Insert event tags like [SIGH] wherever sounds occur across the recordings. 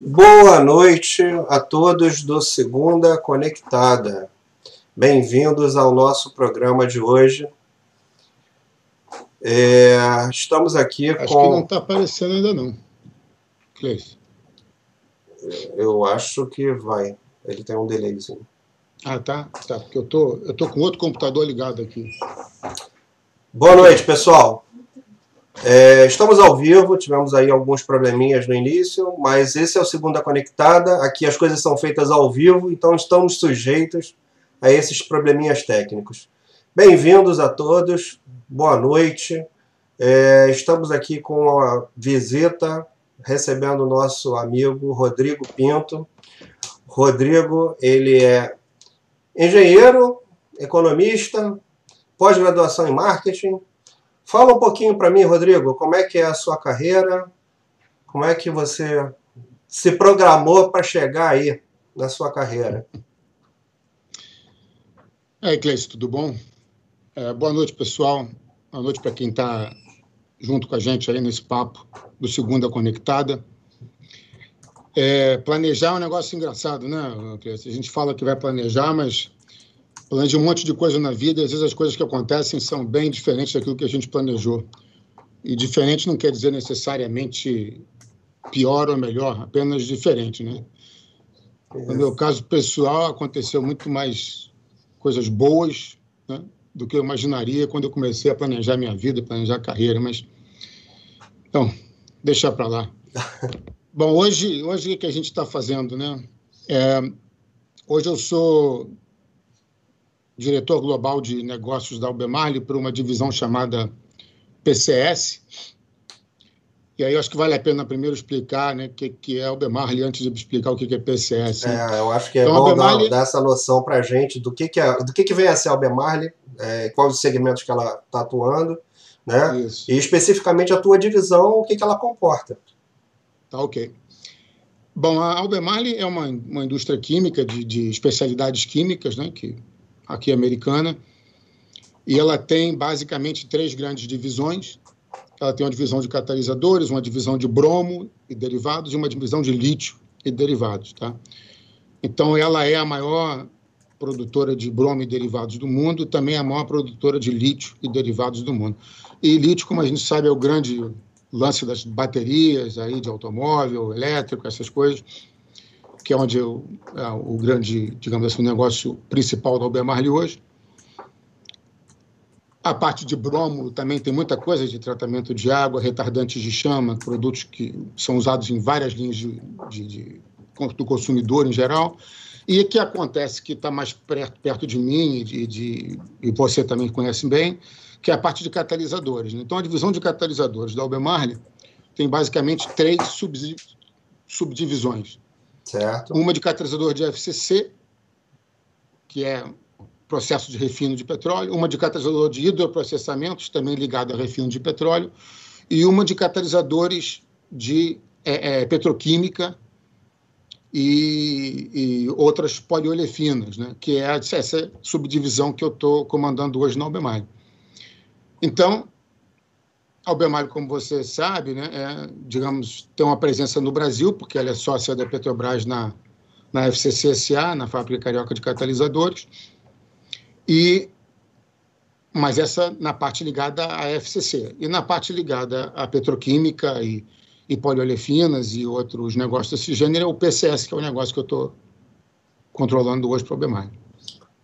Boa noite a todos do Segunda Conectada. Bem-vindos ao nosso programa de hoje. É, estamos aqui acho com. que não está aparecendo ainda não. Cleice. Eu acho que vai. Ele tem um delayzinho. Ah, tá. Tá, porque eu tô, eu tô com outro computador ligado aqui. Boa noite, pessoal. É, estamos ao vivo, tivemos aí alguns probleminhas no início, mas esse é o Segunda Conectada. Aqui as coisas são feitas ao vivo, então estamos sujeitos a esses probleminhas técnicos. Bem-vindos a todos, boa noite. É, estamos aqui com a visita, recebendo o nosso amigo Rodrigo Pinto. Rodrigo, ele é engenheiro, economista, pós-graduação em marketing, Fala um pouquinho para mim, Rodrigo, como é que é a sua carreira? Como é que você se programou para chegar aí na sua carreira? É, Cleice, tudo bom? É, boa noite, pessoal. Boa noite para quem está junto com a gente aí nesse papo do Segunda Conectada. É, planejar é um negócio engraçado, né, Cleice? A gente fala que vai planejar, mas planeja um monte de coisa na vida e às vezes as coisas que acontecem são bem diferentes daquilo que a gente planejou. E diferente não quer dizer necessariamente pior ou melhor, apenas diferente, né? No meu caso pessoal, aconteceu muito mais coisas boas né, do que eu imaginaria quando eu comecei a planejar minha vida, planejar a carreira, mas... Então, deixar para lá. [LAUGHS] Bom, hoje, hoje o que a gente está fazendo, né? É, hoje eu sou diretor global de negócios da Albemarle para uma divisão chamada PCS. E aí eu acho que vale a pena primeiro explicar né, o que, que é Albemarle antes de explicar o que, que é PCS. Né? É, eu acho que é então, bom Albemarle... dar, essa noção para a gente do que, que, é, do que, que vem a ser a Albemarle, é, quais os segmentos que ela está atuando, né? Isso. e especificamente a tua divisão, o que, que ela comporta. Tá ok. Bom, a Albemarle é uma, uma indústria química de, de especialidades químicas, né, que aqui americana, e ela tem basicamente três grandes divisões. Ela tem uma divisão de catalisadores, uma divisão de bromo e derivados e uma divisão de lítio e derivados, tá? Então ela é a maior produtora de bromo e derivados do mundo, também é a maior produtora de lítio e derivados do mundo. E lítio, como a gente sabe, é o grande lance das baterias aí de automóvel, elétrico, essas coisas que é onde eu, é o grande, digamos assim, o negócio principal da Albemarle hoje. A parte de bromo também tem muita coisa de tratamento de água, retardantes de chama, produtos que são usados em várias linhas de, de, de do consumidor em geral. E o que acontece que está mais perto, perto de mim e, de, de, e você também conhece bem, que é a parte de catalisadores. Então, a divisão de catalisadores da Albemarle tem basicamente três subdivisões. Certo. Uma de catalisador de FCC, que é processo de refino de petróleo, uma de catalisador de hidroprocessamentos, também ligado a refino de petróleo, e uma de catalisadores de é, é, petroquímica e, e, outras poliolefinas, né, que é essa subdivisão que eu estou comandando hoje na Albemarle. Então, Albemarle, como você sabe, né, é, digamos, tem uma presença no Brasil, porque ela é sócia da Petrobras na, na FCCSA, na Fábrica Carioca de Catalisadores, e, mas essa na parte ligada à FCC. E na parte ligada à petroquímica e, e poliolefinas e outros negócios desse gênero, é o PCS, que é o negócio que eu estou controlando hoje para a Albemarle.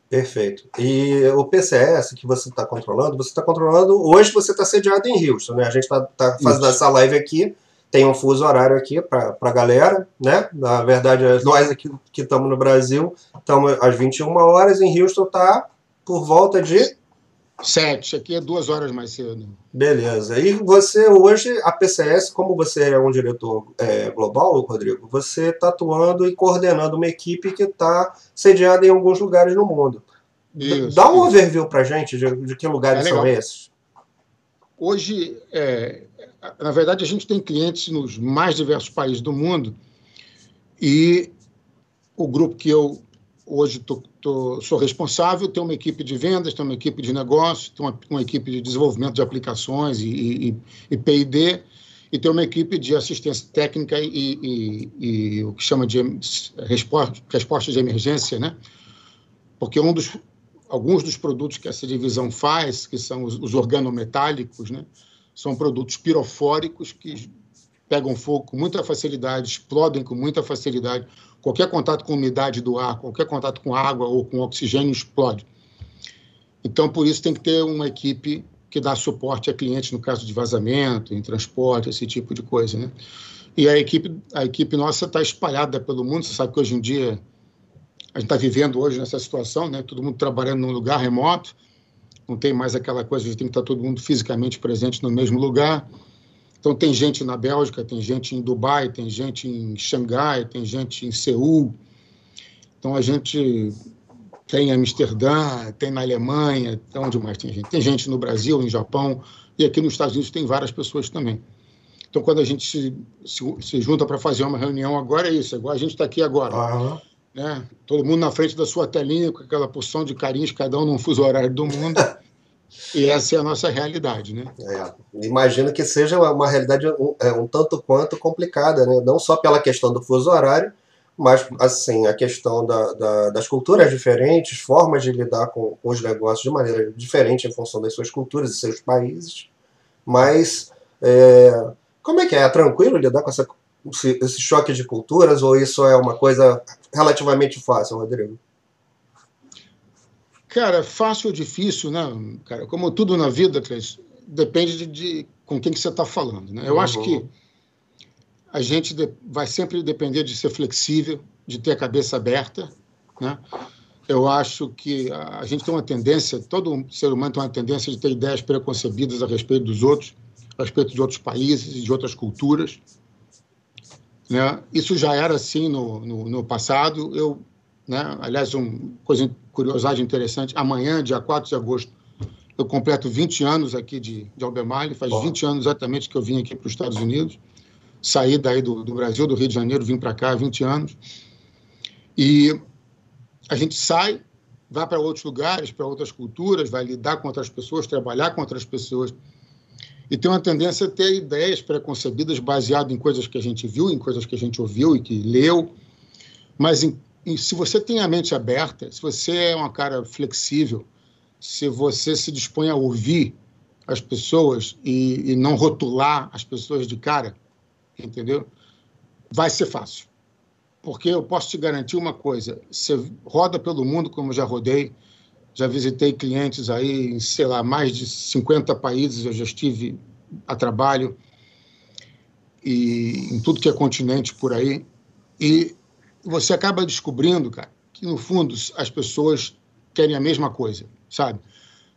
Perfeito. E o PCS que você está controlando, você está controlando. Hoje você está sediado em Houston, né? A gente está tá fazendo Isso. essa live aqui, tem um fuso horário aqui para a galera, né? Na verdade, nós aqui que estamos no Brasil estamos às 21 horas, em Houston está por volta de. Sete, aqui é duas horas mais cedo. Beleza. E você hoje, a PCS, como você é um diretor é, global, Rodrigo, você está atuando e coordenando uma equipe que está sediada em alguns lugares no mundo. Isso, Dá um isso. overview para gente de, de, que lugares é são esses. Hoje, é, na verdade, a gente tem clientes nos mais diversos países do mundo e o grupo que eu hoje tô, tô, sou responsável, tem uma equipe de vendas, tem uma equipe de negócio, tem uma, uma equipe de desenvolvimento de aplicações e, e, e P&D, e tem uma equipe de assistência técnica e, e, e o que chama de resposta, resposta de emergência, né? Porque um dos, alguns dos produtos que essa divisão faz, que são os, os organometálicos, né? São produtos pirofóricos que pegam fogo com muita facilidade, explodem com muita facilidade. Qualquer contato com umidade do ar, qualquer contato com água ou com oxigênio explode. Então, por isso, tem que ter uma equipe que dá suporte a clientes no caso de vazamento, em transporte, esse tipo de coisa. Né? E a equipe, a equipe nossa está espalhada pelo mundo. Você sabe que hoje em dia, a gente está vivendo hoje nessa situação, né? todo mundo trabalhando num lugar remoto, não tem mais aquela coisa de tem que estar todo mundo fisicamente presente no mesmo lugar. Então, tem gente na Bélgica, tem gente em Dubai, tem gente em Xangai, tem gente em Seul. Então, a gente tem em Amsterdã, tem na Alemanha, onde mais tem gente? Tem gente no Brasil, no Japão, e aqui nos Estados Unidos tem várias pessoas também. Então, quando a gente se, se, se junta para fazer uma reunião agora, é isso, é igual a gente está aqui agora. Uhum. Né? Todo mundo na frente da sua telinha, com aquela porção de carinhos, cada um num fuso horário do mundo. [LAUGHS] E essa é a nossa realidade, né? É, imagino que seja uma realidade um, é, um tanto quanto complicada, né? Não só pela questão do fuso horário, mas assim a questão da, da, das culturas diferentes, formas de lidar com, com, os negócios de maneira diferente em função das suas culturas e seus países. Mas é, como é que é? É tranquilo lidar com essa, esse choque de culturas ou isso é uma coisa relativamente fácil, Rodrigo? Cara, fácil ou difícil, né? Cara, como tudo na vida, Cleiton, depende de, de, com quem que você está falando. Né? Eu uhum. acho que a gente vai sempre depender de ser flexível, de ter a cabeça aberta. Né? Eu acho que a gente tem uma tendência, todo ser humano tem uma tendência de ter ideias preconcebidas a respeito dos outros, a respeito de outros países e de outras culturas. Né? Isso já era assim no, no, no passado. Eu né? Aliás, uma coisa, curiosidade interessante, amanhã, dia 4 de agosto, eu completo 20 anos aqui de, de Albemarle, faz Bom. 20 anos exatamente que eu vim aqui para os Estados Unidos, saí daí do, do Brasil, do Rio de Janeiro, vim para cá há 20 anos, e a gente sai, vai para outros lugares, para outras culturas, vai lidar com outras pessoas, trabalhar com outras pessoas, e tem uma tendência a ter ideias preconcebidas baseadas em coisas que a gente viu, em coisas que a gente ouviu e que leu, mas em e se você tem a mente aberta, se você é uma cara flexível, se você se dispõe a ouvir as pessoas e, e não rotular as pessoas de cara, entendeu? Vai ser fácil. Porque eu posso te garantir uma coisa: você roda pelo mundo, como já rodei, já visitei clientes aí em, sei lá, mais de 50 países, eu já estive a trabalho, e em tudo que é continente por aí. E você acaba descobrindo, cara, que no fundo as pessoas querem a mesma coisa, sabe?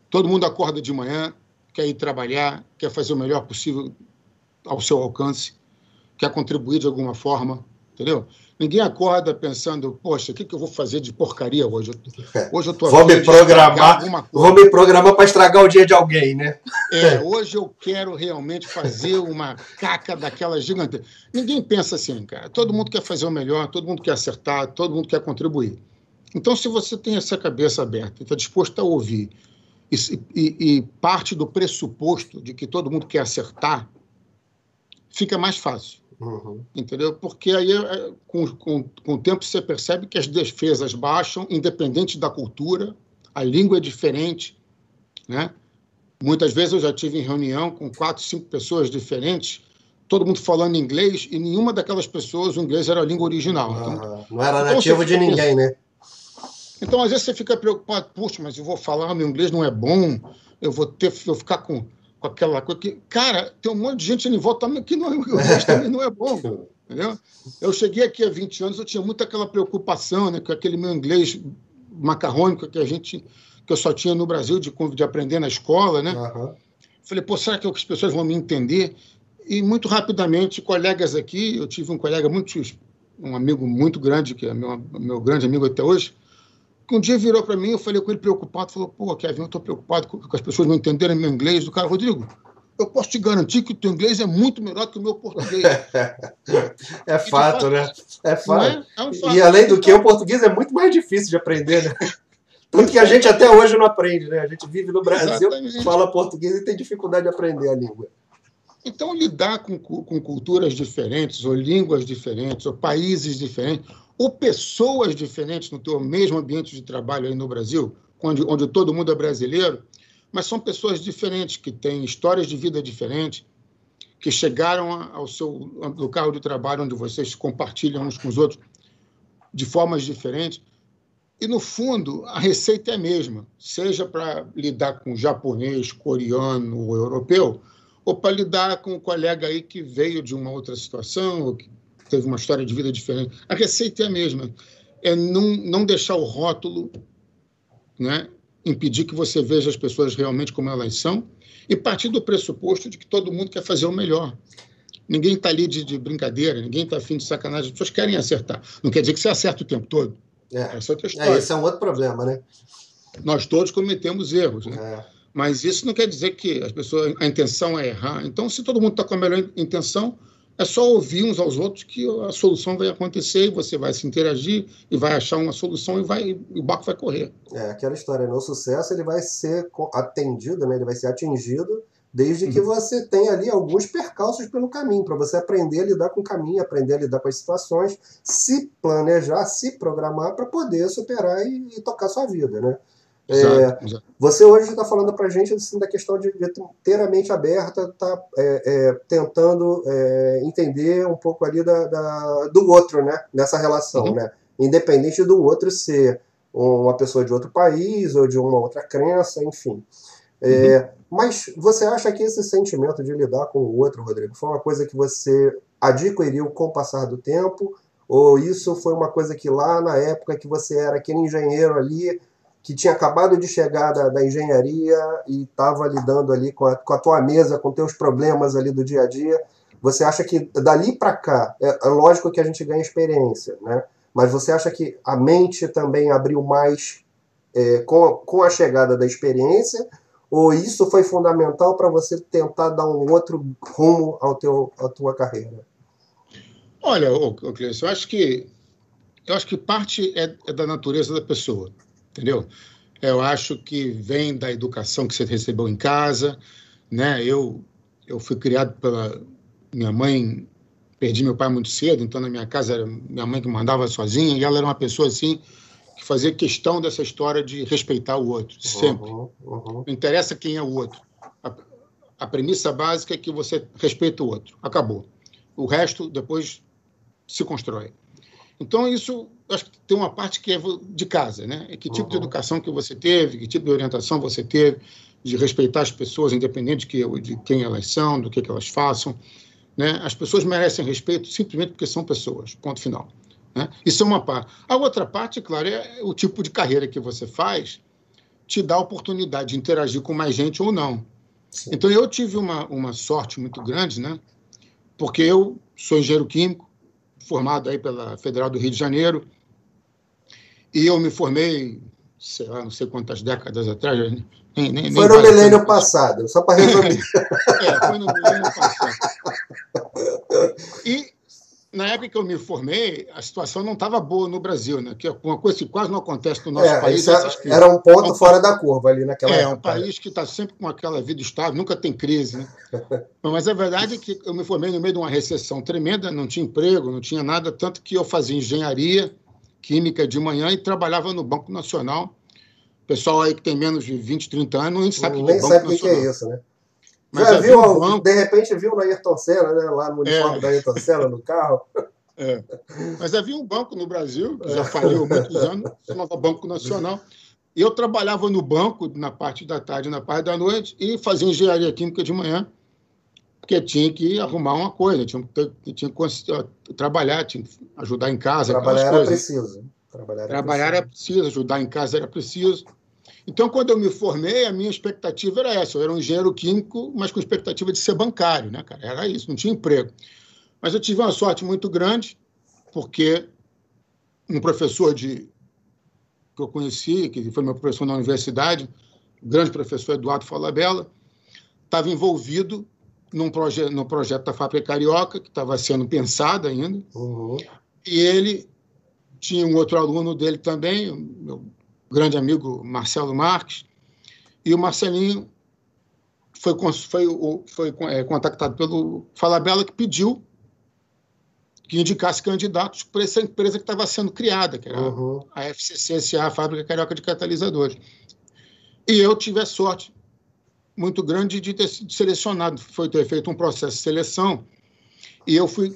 Todo mundo acorda de manhã, quer ir trabalhar, quer fazer o melhor possível ao seu alcance, quer contribuir de alguma forma, entendeu? Ninguém acorda pensando, poxa, o que, que eu vou fazer de porcaria hoje? Hoje eu tô vou me programar, vou me programar para estragar o dia de alguém, né? É, hoje eu quero realmente fazer uma caca daquela gigante. Ninguém pensa assim, cara. Todo mundo quer fazer o melhor, todo mundo quer acertar, todo mundo quer contribuir. Então, se você tem essa cabeça aberta e está disposto a ouvir e, e, e parte do pressuposto de que todo mundo quer acertar, fica mais fácil. Uhum. Entendeu? Porque aí, é, com, com, com o tempo, você percebe que as defesas baixam, independente da cultura, a língua é diferente. Né? Muitas vezes eu já tive em reunião com quatro, cinco pessoas diferentes, todo mundo falando inglês, e nenhuma daquelas pessoas o inglês era a língua original. Então, não era então nativo de ninguém, né? Então, às vezes, você fica preocupado, puxa, mas eu vou falar, meu inglês não é bom, eu vou ter, eu vou ficar com com aquela coisa que, cara, tem um monte de gente em volta também que não, o também não é bom. Entendeu? Eu cheguei aqui há 20 anos, eu tinha muito aquela preocupação né, com aquele meu inglês macarrônico que a gente que eu só tinha no Brasil de, de aprender na escola, né? Uhum. Falei, pô, será que as pessoas vão me entender? E muito rapidamente, colegas aqui, eu tive um colega muito, um amigo muito grande, que é meu, meu grande amigo até hoje, um dia virou para mim, eu falei com ele preocupado, falou, pô, Kevin, eu estou preocupado com, com, as pessoas não entenderem meu inglês. Do cara, Rodrigo, eu posso te garantir que o teu inglês é muito melhor que o meu português. [LAUGHS] é fato, fato, né? É fato. É? É um fato. E além do que, o português é muito mais difícil de aprender, né? [LAUGHS] Tanto que a gente até hoje não aprende, né? A gente vive no Brasil, Exatamente. fala português e tem dificuldade de aprender a língua. Então, lidar com, com culturas diferentes, ou línguas diferentes, ou países diferentes, ou pessoas diferentes no teu mesmo ambiente de trabalho aí no Brasil, onde, onde todo mundo é brasileiro, mas são pessoas diferentes, que têm histórias de vida diferentes, que chegaram ao seu local de trabalho, onde vocês compartilham uns com os outros, de formas diferentes. E, no fundo, a receita é a mesma, seja para lidar com japonês, coreano ou europeu, ou para lidar com um colega aí que veio de uma outra situação, ou que teve uma história de vida diferente. A receita é a mesma. É não, não deixar o rótulo né, impedir que você veja as pessoas realmente como elas são e partir do pressuposto de que todo mundo quer fazer o melhor. Ninguém está ali de, de, brincadeira, ninguém está afim de sacanagem, as pessoas querem acertar. Não quer dizer que você acerta o tempo todo. É. Essa é outra história. É, esse é um outro problema, né? Nós todos cometemos erros, né? É. Mas isso não quer dizer que as pessoas, a intenção é errar. Então, se todo mundo está com a melhor intenção, é só ouvir uns aos outros que a solução vai acontecer e você vai se interagir e vai achar uma solução e vai e o barco vai correr. É aquela história, né? o sucesso ele vai ser atendido, né? ele vai ser atingido desde que uhum. você tenha ali alguns percalços pelo caminho, para você aprender a lidar com o caminho, aprender a lidar com as situações, se planejar, se programar para poder superar e, e tocar sua vida, né? É, exato, Você hoje está falando para a gente assim, da questão de, de, ter a mente aberta, tá é, é, tentando é, entender um pouco ali da, da, do outro, né? Nessa relação, uhum. né? Independente do outro ser uma pessoa de outro país ou de uma outra crença, enfim. É, uhum. Mas você acha que esse sentimento de lidar com o outro, Rodrigo, foi uma coisa que você adquiriu com o passar do tempo? Ou isso foi uma coisa que lá na época que você era aquele engenheiro ali que tinha acabado de chegar da, da engenharia e estava lidando ali com a, com a tua mesa, com teus problemas ali do dia a dia. Você acha que dali para cá, é, é, lógico que a gente ganha experiência, né? Mas você acha que a mente também abriu mais é, com, com a chegada da experiência? Ou isso foi fundamental para você tentar dar um outro rumo ao teu, à tua carreira? Olha, Cleiton, eu acho que eu acho que parte é, é da natureza da pessoa entendeu? Eu acho que vem da educação que você recebeu em casa, né? Eu eu fui criado pela minha mãe, perdi meu pai muito cedo, então na minha casa era minha mãe que mandava sozinha e ela era uma pessoa assim que fazia questão dessa história de respeitar o outro, sempre. Uhum, uhum. Não interessa quem é o outro. A, a premissa básica é que você respeita o outro. Acabou. O resto depois se constrói. Então, isso, acho que tem uma parte que é de casa, né? Que tipo uhum. de educação que você teve, que tipo de orientação você teve, de respeitar as pessoas, independente de, que, de quem elas são, do que, que elas façam. Né? As pessoas merecem respeito simplesmente porque são pessoas, ponto final. Né? Isso é uma parte. A outra parte, claro, é o tipo de carreira que você faz te dá a oportunidade de interagir com mais gente ou não. Sim. Então, eu tive uma, uma sorte muito grande, né? porque eu sou engenheiro químico, formado aí pela Federal do Rio de Janeiro, e eu me formei, sei lá, não sei quantas décadas atrás. Nem, nem, foi no milênio passado, só para resumir. é, foi no milênio passado. [LAUGHS] E na época que eu me formei, a situação não estava boa no Brasil, né? Que é uma coisa que quase não acontece no nosso é, país. É, era um ponto fora da curva ali naquela é, época. É, um país que está sempre com aquela vida estável, nunca tem crise, né? Mas a verdade é que eu me formei no meio de uma recessão tremenda, não tinha emprego, não tinha nada, tanto que eu fazia engenharia química de manhã e trabalhava no Banco Nacional. O pessoal aí que tem menos de 20, 30 anos nem sabe o que é Banco sabe o que é isso, né? Mas Já viu, um banco... de repente viu no Ayrton Senna, né, lá no uniforme é. da Ayrton Senna, no carro. [LAUGHS] É. Mas havia um banco no Brasil, que já faliu há muitos anos, chamava Banco Nacional. Eu trabalhava no banco na parte da tarde, na parte da noite, e fazia engenharia química de manhã, porque tinha que arrumar uma coisa, tinha que, tinha que trabalhar, tinha que ajudar em casa. Trabalhar era coisas. preciso. Trabalhar, era, Trabalhar preciso. era preciso, ajudar em casa era preciso. Então, quando eu me formei, a minha expectativa era essa. Eu era um engenheiro químico, mas com expectativa de ser bancário, né, cara? Era isso, não tinha emprego. Mas eu tive uma sorte muito grande, porque um professor de, que eu conheci, que foi meu professor na universidade, o grande professor Eduardo Falabella, estava envolvido num proje no projeto da Fábrica Carioca, que estava sendo pensado ainda, uhum. e ele tinha um outro aluno dele também, meu grande amigo Marcelo Marques, e o Marcelinho foi, foi, foi é, contactado pelo Falabella, que pediu que indicasse candidatos para essa empresa que estava sendo criada, que era uhum. a FCCSA, a Fábrica Carioca de Catalisadores. E eu tive a sorte muito grande de ter sido selecionado, foi ter feito um processo de seleção, e eu fui,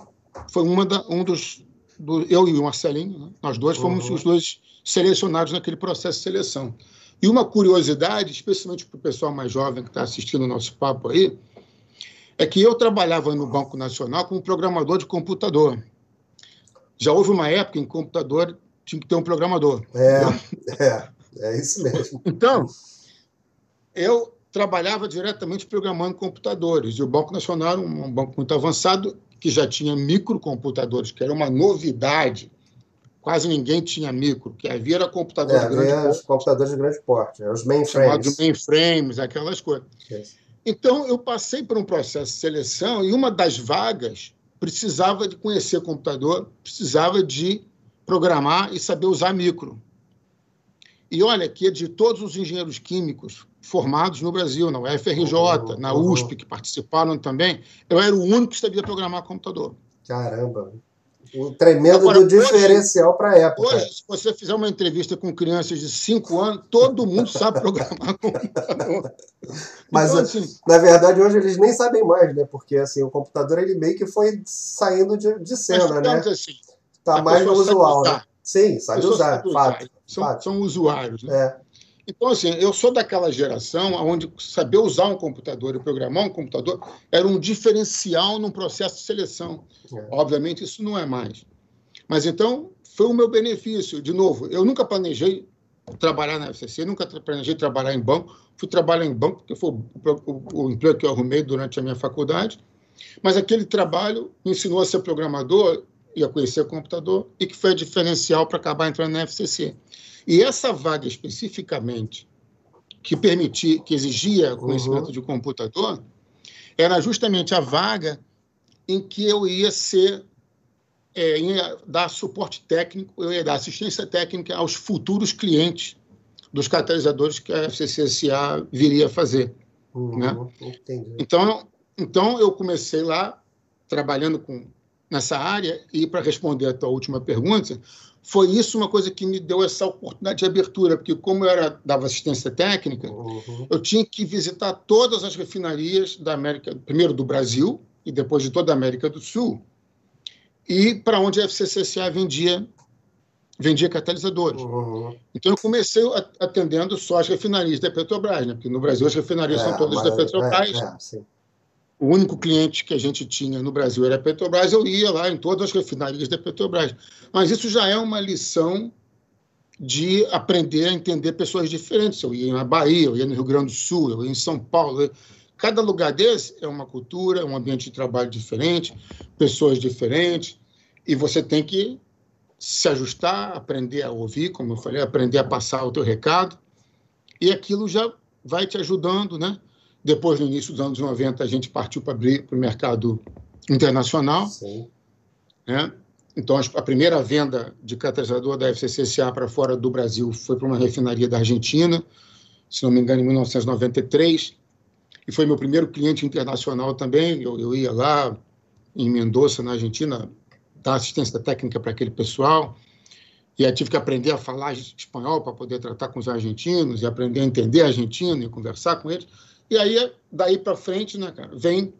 foi uma da, um dos, do, eu e o Marcelinho, né? nós dois fomos uhum. os dois selecionados naquele processo de seleção. E uma curiosidade, especialmente para o pessoal mais jovem que está assistindo o nosso papo aí, é que eu trabalhava no Banco Nacional como programador de computador. Já houve uma época em que computador tinha que ter um programador. É, é, é isso mesmo. Então, eu trabalhava diretamente programando computadores. E o Banco Nacional era um banco muito avançado, que já tinha microcomputadores, que era uma novidade. Quase ninguém tinha micro, que havia era computador é, de grande porte. os computadores de grande porte, os mainframes. Chamados mainframes, aquelas coisas. Então, eu passei por um processo de seleção e uma das vagas precisava de conhecer computador, precisava de programar e saber usar micro. E olha que de todos os engenheiros químicos formados no Brasil, na UFRJ, uhum, na USP, uhum. que participaram também, eu era o único que sabia programar computador. Caramba! Um tremendo Agora, do diferencial para a época. Hoje, se você fizer uma entrevista com crianças de 5 anos, todo mundo sabe [LAUGHS] programar computador. Mas, então, assim, na verdade, hoje eles nem sabem mais, né? Porque assim, o computador ele meio que foi saindo de, de cena, né? Assim, tá mais no usual, né? Sim, sabe usar, sabe fato, São, fato. são usuários, né? É. Então, assim, eu sou daquela geração onde saber usar um computador e programar um computador era um diferencial num processo de seleção. É. Obviamente, isso não é mais. Mas, então, foi o meu benefício. De novo, eu nunca planejei trabalhar na FCC, nunca planejei trabalhar em banco. Fui trabalhar em banco, porque foi o, o, o emprego que eu arrumei durante a minha faculdade. Mas aquele trabalho me ensinou a ser programador e a conhecer o computador, e que foi diferencial para acabar entrando na FCC. E essa vaga especificamente, que permitia, que exigia conhecimento uhum. de computador, era justamente a vaga em que eu ia ser é, ia dar suporte técnico, eu ia dar assistência técnica aos futuros clientes dos catalisadores que a FCCSA viria a fazer. Uhum, né? Então, então, eu comecei lá, trabalhando com, nessa área, e para responder a tua última pergunta, foi isso uma coisa que me deu essa oportunidade de abertura, porque como eu era, dava assistência técnica, uhum. eu tinha que visitar todas as refinarias da América, primeiro do Brasil e depois de toda a América do Sul, e para onde a FCCCA vendia vendia catalisadores. Uhum. Então eu comecei atendendo só as refinarias da Petrobras, né? porque no Brasil as refinarias é, são todas da Petrobras. É, é, o único cliente que a gente tinha no Brasil era a Petrobras, eu ia lá em todas as refinarias da Petrobras. Mas isso já é uma lição de aprender a entender pessoas diferentes. Eu ia na Bahia, eu ia no Rio Grande do Sul, eu ia em São Paulo. Cada lugar desse é uma cultura, é um ambiente de trabalho diferente, pessoas diferentes, e você tem que se ajustar, aprender a ouvir, como eu falei, aprender a passar o teu recado, e aquilo já vai te ajudando, né? Depois, no início dos anos 90, a gente partiu para o mercado internacional. Sim. Né? Então, a primeira venda de catalisador da FCCSA para fora do Brasil foi para uma refinaria da Argentina, se não me engano, em 1993. E foi meu primeiro cliente internacional também. Eu, eu ia lá em Mendoza, na Argentina, dar assistência técnica para aquele pessoal. E aí tive que aprender a falar espanhol para poder tratar com os argentinos e aprender a entender argentino e conversar com eles. E aí, daí para frente, né, cara, vem,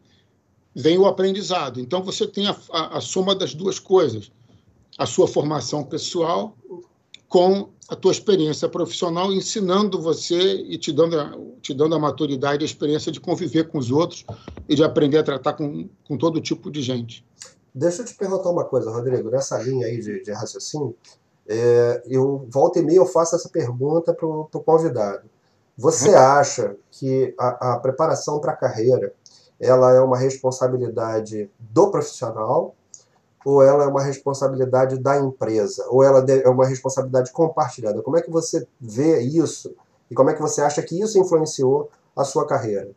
vem o aprendizado. Então, você tem a, a, a soma das duas coisas. A sua formação pessoal com a tua experiência profissional, ensinando você e te dando, a, te dando a maturidade e a experiência de conviver com os outros e de aprender a tratar com, com todo tipo de gente. Deixa eu te perguntar uma coisa, Rodrigo. Nessa linha aí de, de raciocínio, é, eu volta e meia eu faço essa pergunta para o convidado. Você acha que a, a preparação para a carreira ela é uma responsabilidade do profissional ou ela é uma responsabilidade da empresa ou ela é uma responsabilidade compartilhada? Como é que você vê isso e como é que você acha que isso influenciou a sua carreira?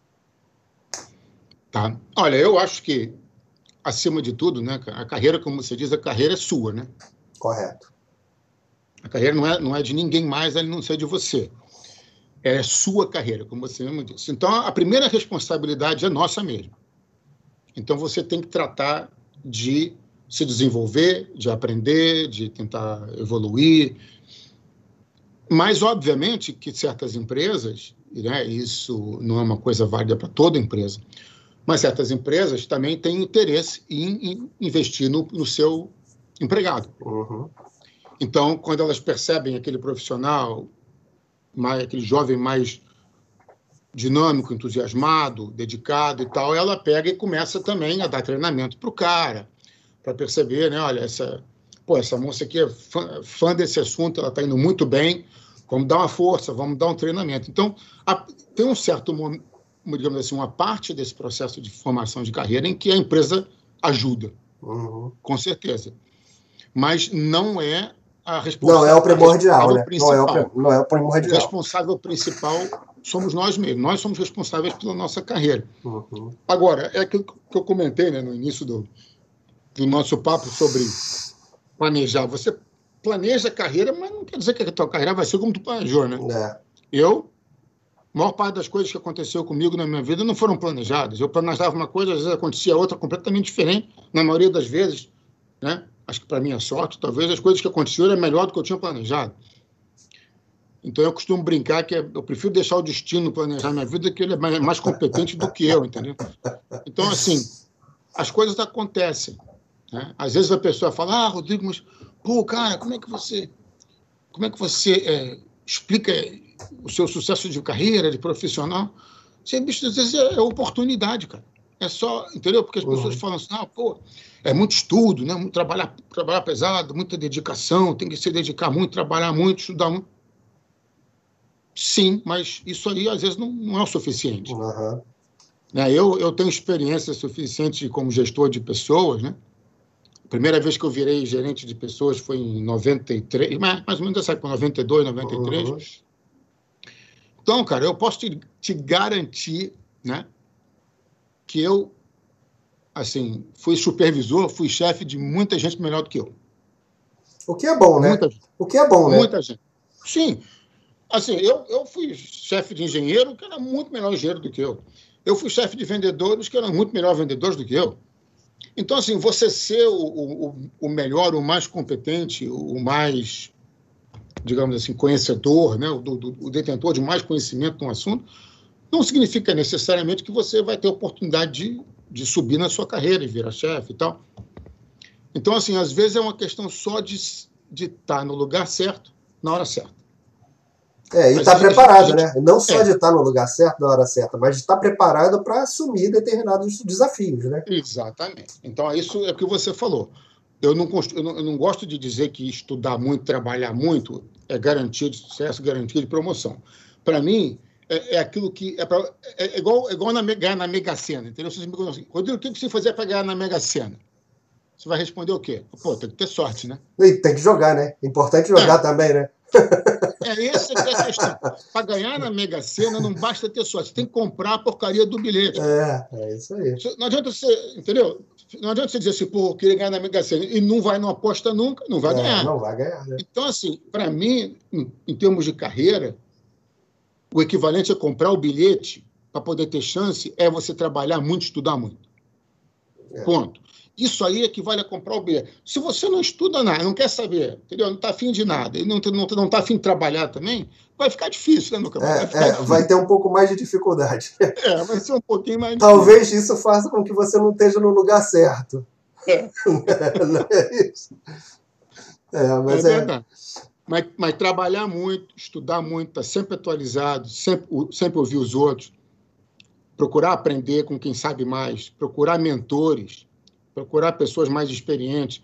Tá. Olha, eu acho que acima de tudo, né, a carreira, como você diz, a carreira é sua, né? Correto. A carreira não é, não é de ninguém mais, a não ser de você. É sua carreira, como você mesmo disse. Então, a primeira responsabilidade é nossa mesmo. Então, você tem que tratar de se desenvolver, de aprender, de tentar evoluir. Mas, obviamente, que certas empresas, né, isso não é uma coisa válida para toda empresa, mas certas empresas também têm interesse em, em investir no, no, seu empregado. Uhum. Então, quando elas percebem aquele profissional, mais, aquele jovem mais dinâmico, entusiasmado, dedicado e tal, ela pega e começa também a dar treinamento para o cara, para perceber, né? Olha, essa, pô, essa moça aqui é fã, fã desse assunto, ela está indo muito bem, vamos dar uma força, vamos dar um treinamento. Então, a, tem um certo digamos assim, uma parte desse processo de formação de carreira em que a empresa ajuda, uhum. com certeza. Mas não é a responsável. Não é o primordial, né? Não é o, não é o primordial. O responsável principal somos nós mesmos. Nós somos responsáveis pela nossa carreira. Uhum. Agora, é aquilo que eu comentei né, no início do, do nosso papo sobre planejar. Você planeja a carreira, mas não quer dizer que a tua carreira vai ser como tu planejou, né? É. Eu a maior parte das coisas que aconteceu comigo na minha vida não foram planejadas. Eu planejava uma coisa, às vezes acontecia outra completamente diferente, na maioria das vezes, né? Acho que para minha sorte, talvez as coisas que aconteceram eram melhor do que eu tinha planejado. Então eu costumo brincar que eu prefiro deixar o destino planejar minha vida, que ele é mais competente do que eu, entendeu? Então, assim, as coisas acontecem. Né? Às vezes a pessoa fala, ah, Rodrigo, mas, pô, cara, como é que você, como é que você é, explica o seu sucesso de carreira, de profissional, você, bicho, às vezes é, é oportunidade, cara. É só, entendeu? Porque as pessoas uhum. falam assim, ah, pô, é muito estudo, né? Trabalhar, trabalhar pesado, muita dedicação, tem que se dedicar muito, trabalhar muito, estudar muito. Sim, mas isso aí às vezes não, não é o suficiente. Uhum. Né? Eu, eu tenho experiência suficiente como gestor de pessoas, né? A primeira vez que eu virei gerente de pessoas foi em 93, mais, mais ou menos essa época, 92, 93. Uhum. Então, cara, eu posso te, te garantir, né, que eu, assim, fui supervisor, fui chefe de muita gente melhor do que eu. O que é bom, né? Muita, o que é bom, né? Muita gente. Sim. Assim, eu, eu fui chefe de engenheiro que era muito melhor engenheiro do que eu. Eu fui chefe de vendedores que eram muito melhor vendedores do que eu. Então, assim, você ser o, o, o melhor, o mais competente, o mais digamos assim, conhecedor, né, o, do, o detentor de mais conhecimento no assunto, não significa necessariamente que você vai ter oportunidade de, de subir na sua carreira e virar chefe e tal. Então, assim, às vezes é uma questão só de estar tá no lugar certo, na hora certa. É, e estar tá preparado, gente, né? Não só é. de estar tá no lugar certo, na hora certa, mas de estar tá preparado para assumir determinados desafios, né? Exatamente. Então, isso é o que você falou. Eu não, eu não, eu não gosto de dizer que estudar muito, trabalhar muito é garantia de sucesso, garantia de promoção. Para mim, é, é, aquilo que. É, pra, é, é igual, é igual na, ganhar na Mega Sena, entendeu? Vocês me perguntam assim, Rodrigo, o que você fazer para ganhar na Mega Sena? Você vai responder o quê? Pô, tem que ter sorte, né? E tem que jogar, né? Importante jogar é. também, né? É essa que é a questão. Para ganhar na Mega Sena não basta ter sorte, você tem que comprar a porcaria do bilhete. É, é isso aí. Não adianta você, entendeu? Não adianta você dizer assim, pô, eu queria ganhar na Mega Sena e não vai, não aposta nunca, não vai é, ganhar. Não vai ganhar, né? Então, assim, para mim, em, em termos de carreira, o equivalente a comprar o bilhete para poder ter chance é você trabalhar muito, estudar muito. É. Ponto. Isso aí equivale a comprar o bilhete. Se você não estuda nada, não quer saber, entendeu? Não está afim de nada, e não está não, não tá afim de trabalhar também, vai ficar difícil, né, meu camarada? É, vai, é, vai, ter um pouco mais de dificuldade. [LAUGHS] É, vai ser um pouquinho mais Talvez isso faça com que você não esteja no lugar certo. É. [LAUGHS] não é isso. É, mas é, é... verdade. Mas, mas, trabalhar muito, estudar muito, estar tá sempre atualizado, sempre, sempre ouvir os outros, procurar aprender com quem sabe mais, procurar mentores, procurar pessoas mais experientes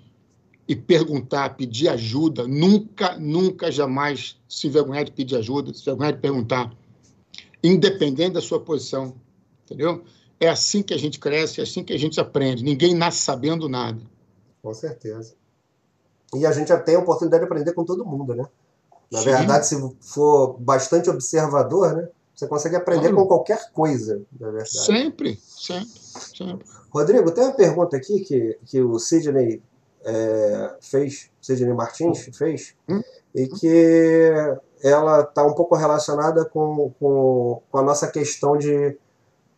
e perguntar, pedir ajuda, nunca, nunca, jamais se envergonhar de pedir ajuda, se envergonhar de perguntar, independente da sua posição, entendeu? É assim que a gente cresce, é assim que a gente aprende. Ninguém nasce sabendo nada. Com certeza. E a gente já tem a oportunidade de aprender com todo mundo, né? Na Sim. verdade, se for bastante observador, né? Você consegue aprender claro. com qualquer coisa, na verdade. Sempre, sempre, sempre. Rodrigo, tem uma pergunta aqui que, que o Sidney é, fez, Sidney Martins fez, hum? e que ela está um pouco relacionada com, com, com, a nossa questão de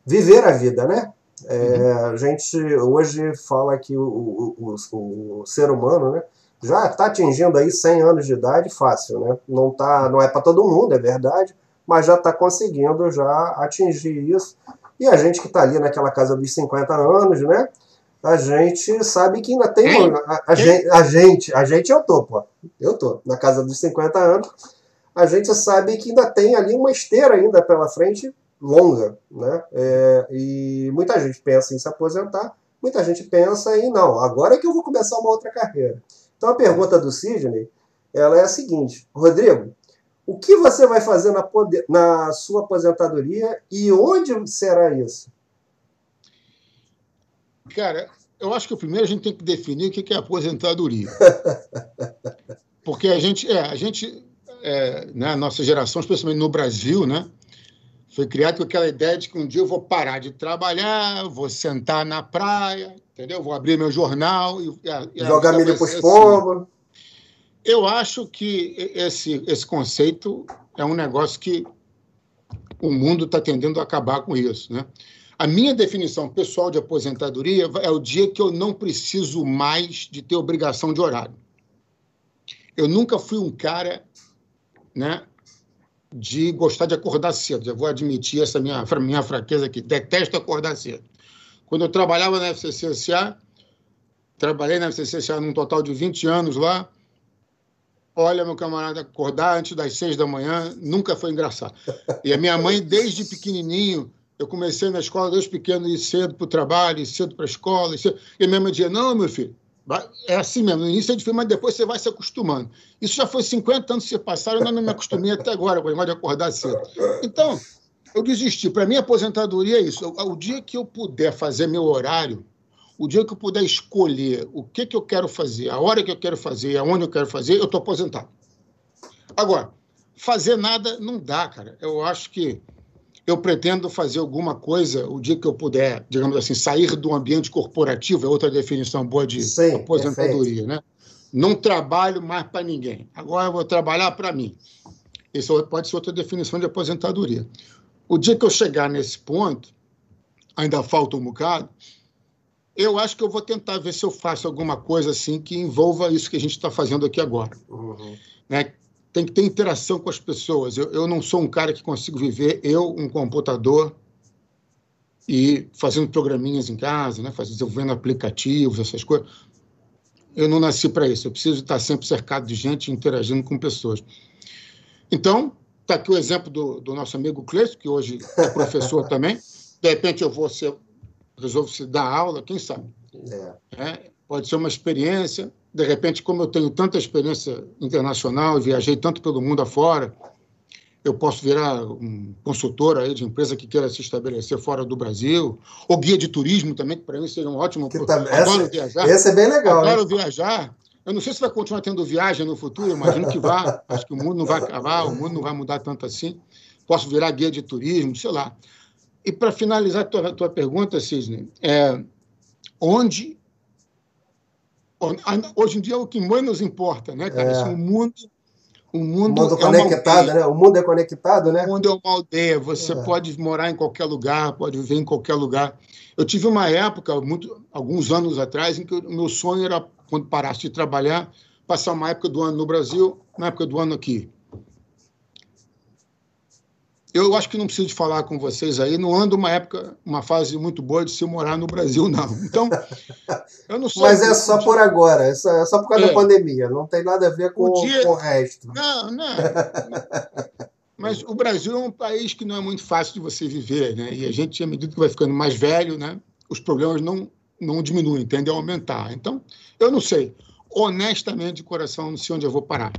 viver a vida, né? É, uhum. A gente hoje fala que o, o, o, o ser humano, né, já está atingindo aí 100 anos de idade fácil, né? Não, tá, não é para todo mundo, é verdade, mas já está conseguindo já atingir isso. E a gente que está ali naquela casa dos 50 anos, né? A gente sabe que ainda tem. A, a, gente, a gente, a gente eu tô, pô. Eu tô na casa dos 50 anos. A gente sabe que ainda tem ali uma esteira ainda pela frente longa, né? É, e muita gente pensa em se aposentar, muita gente pensa em não, agora é que eu vou começar uma outra carreira. Então a pergunta do Sidney ela é a seguinte: Rodrigo, o que você vai fazer na, na sua aposentadoria e onde será isso? Cara, eu acho que primeiro a gente tem que definir o que é aposentadoria. [LAUGHS] Porque a gente, é, a gente, é, né, nossa geração, especialmente no Brasil, né, foi criado com aquela ideia de que um dia eu vou parar de trabalhar, vou sentar na praia, entendeu? Vou abrir meu jornal e, e jogar milho para os pombos. Eu acho que esse, esse conceito é um negócio que o mundo está tendendo a acabar com isso. Né? A minha definição pessoal de aposentadoria é o dia que eu não preciso mais de ter obrigação de horário. Eu nunca fui um cara né, de gostar de acordar cedo. Já vou admitir essa minha, minha fraqueza aqui. Detesto acordar cedo. Quando eu trabalhava na FCCSA, trabalhei na FCCSA num total de 20 anos lá, Olha, meu camarada, acordar antes das seis da manhã nunca foi engraçado. E a minha mãe, desde pequenininho, eu comecei na escola desde pequeno, ir cedo para o trabalho, ir cedo para a escola. Cedo... E minha mãe dizia: Não, meu filho, é assim mesmo. No início é difícil, mas depois você vai se acostumando. Isso já foi 50 anos que se passaram, eu não me acostumei até agora com o de acordar cedo. Então, eu desisti. Para mim, aposentadoria é isso. O dia que eu puder fazer meu horário, o dia que eu puder escolher o que, que eu quero fazer, a hora que eu quero fazer, aonde eu quero fazer, eu estou aposentado. Agora, fazer nada não dá, cara. Eu acho que eu pretendo fazer alguma coisa o dia que eu puder, digamos assim, sair do ambiente corporativo, é outra definição boa de Sim, aposentadoria, perfeito. né? Não trabalho mais para ninguém. Agora eu vou trabalhar para mim. Isso pode ser outra definição de aposentadoria. O dia que eu chegar nesse ponto, ainda falta um bocado, eu acho que eu vou tentar ver se eu faço alguma coisa assim que envolva isso que a gente está fazendo aqui agora. Uhum. Né? Tem que ter interação com as pessoas. Eu, eu não sou um cara que consigo viver, eu, um computador, e fazendo programinhas em casa, né? desenvolvendo aplicativos, essas coisas. Eu não nasci para isso. Eu preciso estar sempre cercado de gente, interagindo com pessoas. Então, está aqui o exemplo do, do nosso amigo Cleiton, que hoje é professor também. De repente, eu vou ser resolvo se dar aula, quem sabe? É. É, pode ser uma experiência. De repente, como eu tenho tanta experiência internacional e viajei tanto pelo mundo afora, eu posso virar um consultor aí de empresa que queira se estabelecer fora do Brasil, ou guia de turismo também, que para mim seria um ótimo. Que tá, adoro essa, viajar. Esse é bem legal. Adoro né? viajar. Eu não sei se vai continuar tendo viagem no futuro, imagino que vá. [LAUGHS] Acho que o mundo não vai acabar, o mundo não vai mudar tanto assim. Posso virar guia de turismo, sei lá. E para finalizar a tua, tua pergunta, Cisne, é, onde hoje em dia é o que menos importa, né, cara? É. o mundo, o mundo, o mundo é conectado, né? O mundo é conectado, né? O mundo é uma aldeia. Você é. pode morar em qualquer lugar, pode viver em qualquer lugar. Eu tive uma época, muito, alguns anos atrás, em que o meu sonho era, quando parasse de trabalhar, passar uma época do ano no Brasil, uma época do ano aqui eu acho que não preciso falar com vocês aí, não ando uma época, uma fase muito boa de se morar no Brasil, não. Então, [LAUGHS] eu não sei. Mas é só por agora, é só, é só por causa é. da pandemia, não tem nada a ver com o, dia... com o resto. Não, não. [LAUGHS] Mas o Brasil é um país que não é muito fácil de você viver, né? E a gente, à medida que vai ficando mais velho, né, os problemas não, não diminuem, tendem a aumentar. Então, eu não sei. Honestamente, de coração, não sei onde eu vou parar.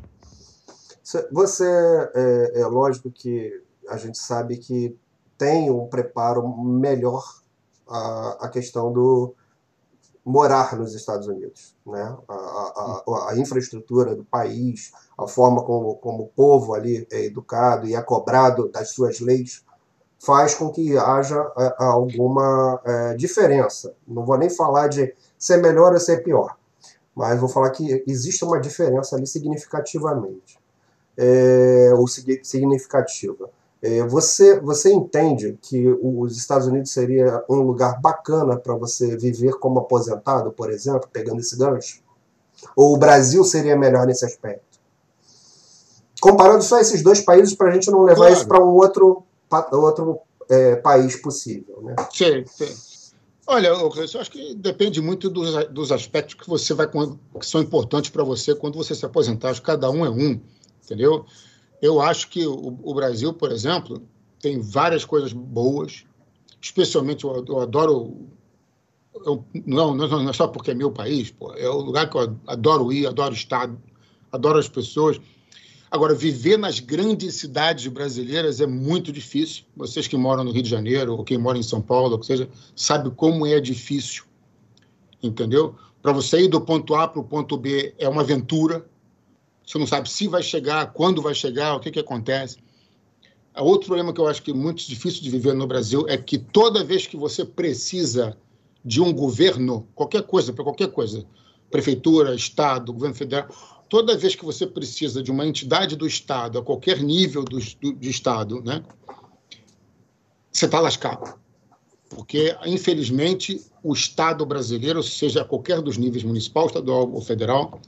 Você, é, é lógico que a gente sabe que tem um preparo melhor a, a questão do morar nos Estados Unidos. Né? A, a, a, infraestrutura do país, a forma como, como o povo ali é educado e é cobrado das suas leis, faz com que haja é, alguma é, diferença. Não vou nem falar de ser melhor ou ser pior. mas vou falar que existe uma diferença ali significativamente. É, ou significativa. É, você, você entende que os Estados Unidos seria um lugar bacana para você viver como aposentado, por exemplo, pegando esse gancho? Ou o Brasil seria melhor nesse aspecto? Comparando só esses dois países para a gente não levar claro. isso para um outro, outro é, país possível. Né? Sim, sim. Olha, eu acho que depende muito dos, dos aspectos que você vai que são importantes para você quando você se aposentar. Acho que cada um é um, entendeu? Eu acho que o, o Brasil, por exemplo, tem várias coisas boas, especialmente eu, eu adoro. Eu, não, não, é só porque é meu país, pô, é o lugar que eu adoro ir, adoro estar, adoro as pessoas. Agora, viver nas grandes cidades brasileiras é muito difícil. Vocês que moram no Rio de Janeiro, ou quem mora em São Paulo, ou seja, sabe como é difícil. Entendeu? Para você ir do ponto A para o ponto B é uma aventura. Você não sabe se vai chegar, quando vai chegar, o que, que acontece. Outro problema que eu acho que é muito difícil de viver no Brasil é que toda vez que você precisa de um governo, qualquer coisa, para qualquer coisa, prefeitura, Estado, governo federal, toda vez que você precisa de uma entidade do Estado, a qualquer nível do, do de Estado, né, você está lascado. Porque, infelizmente, o Estado brasileiro, seja a qualquer dos níveis municipal, estadual ou federal,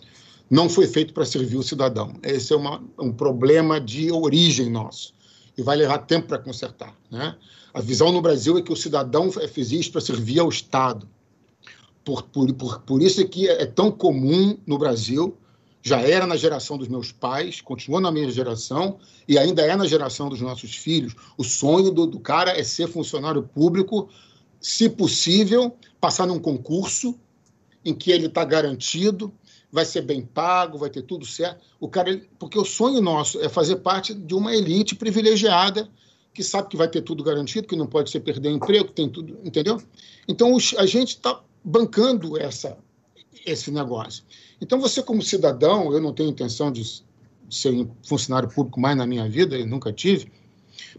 não foi feito para servir o cidadão. Esse é uma, um problema de origem nosso e vai levar tempo para consertar. Né? A visão no Brasil é que o cidadão existe para servir ao Estado. Por, por, por, por isso é que é tão comum no Brasil já era na geração dos meus pais, continua na minha geração e ainda é na geração dos nossos filhos. O sonho do, do cara é ser funcionário público, se possível, passar num concurso em que ele está garantido, vai ser bem pago, vai ter tudo certo. O cara, porque o sonho nosso é fazer parte de uma elite privilegiada que sabe que vai ter tudo garantido, que não pode ser perder emprego, que tem tudo, entendeu? Então a gente está bancando essa esse negócio. Então, você, como cidadão, eu não tenho intenção de ser funcionário público mais na minha vida, eu nunca tive,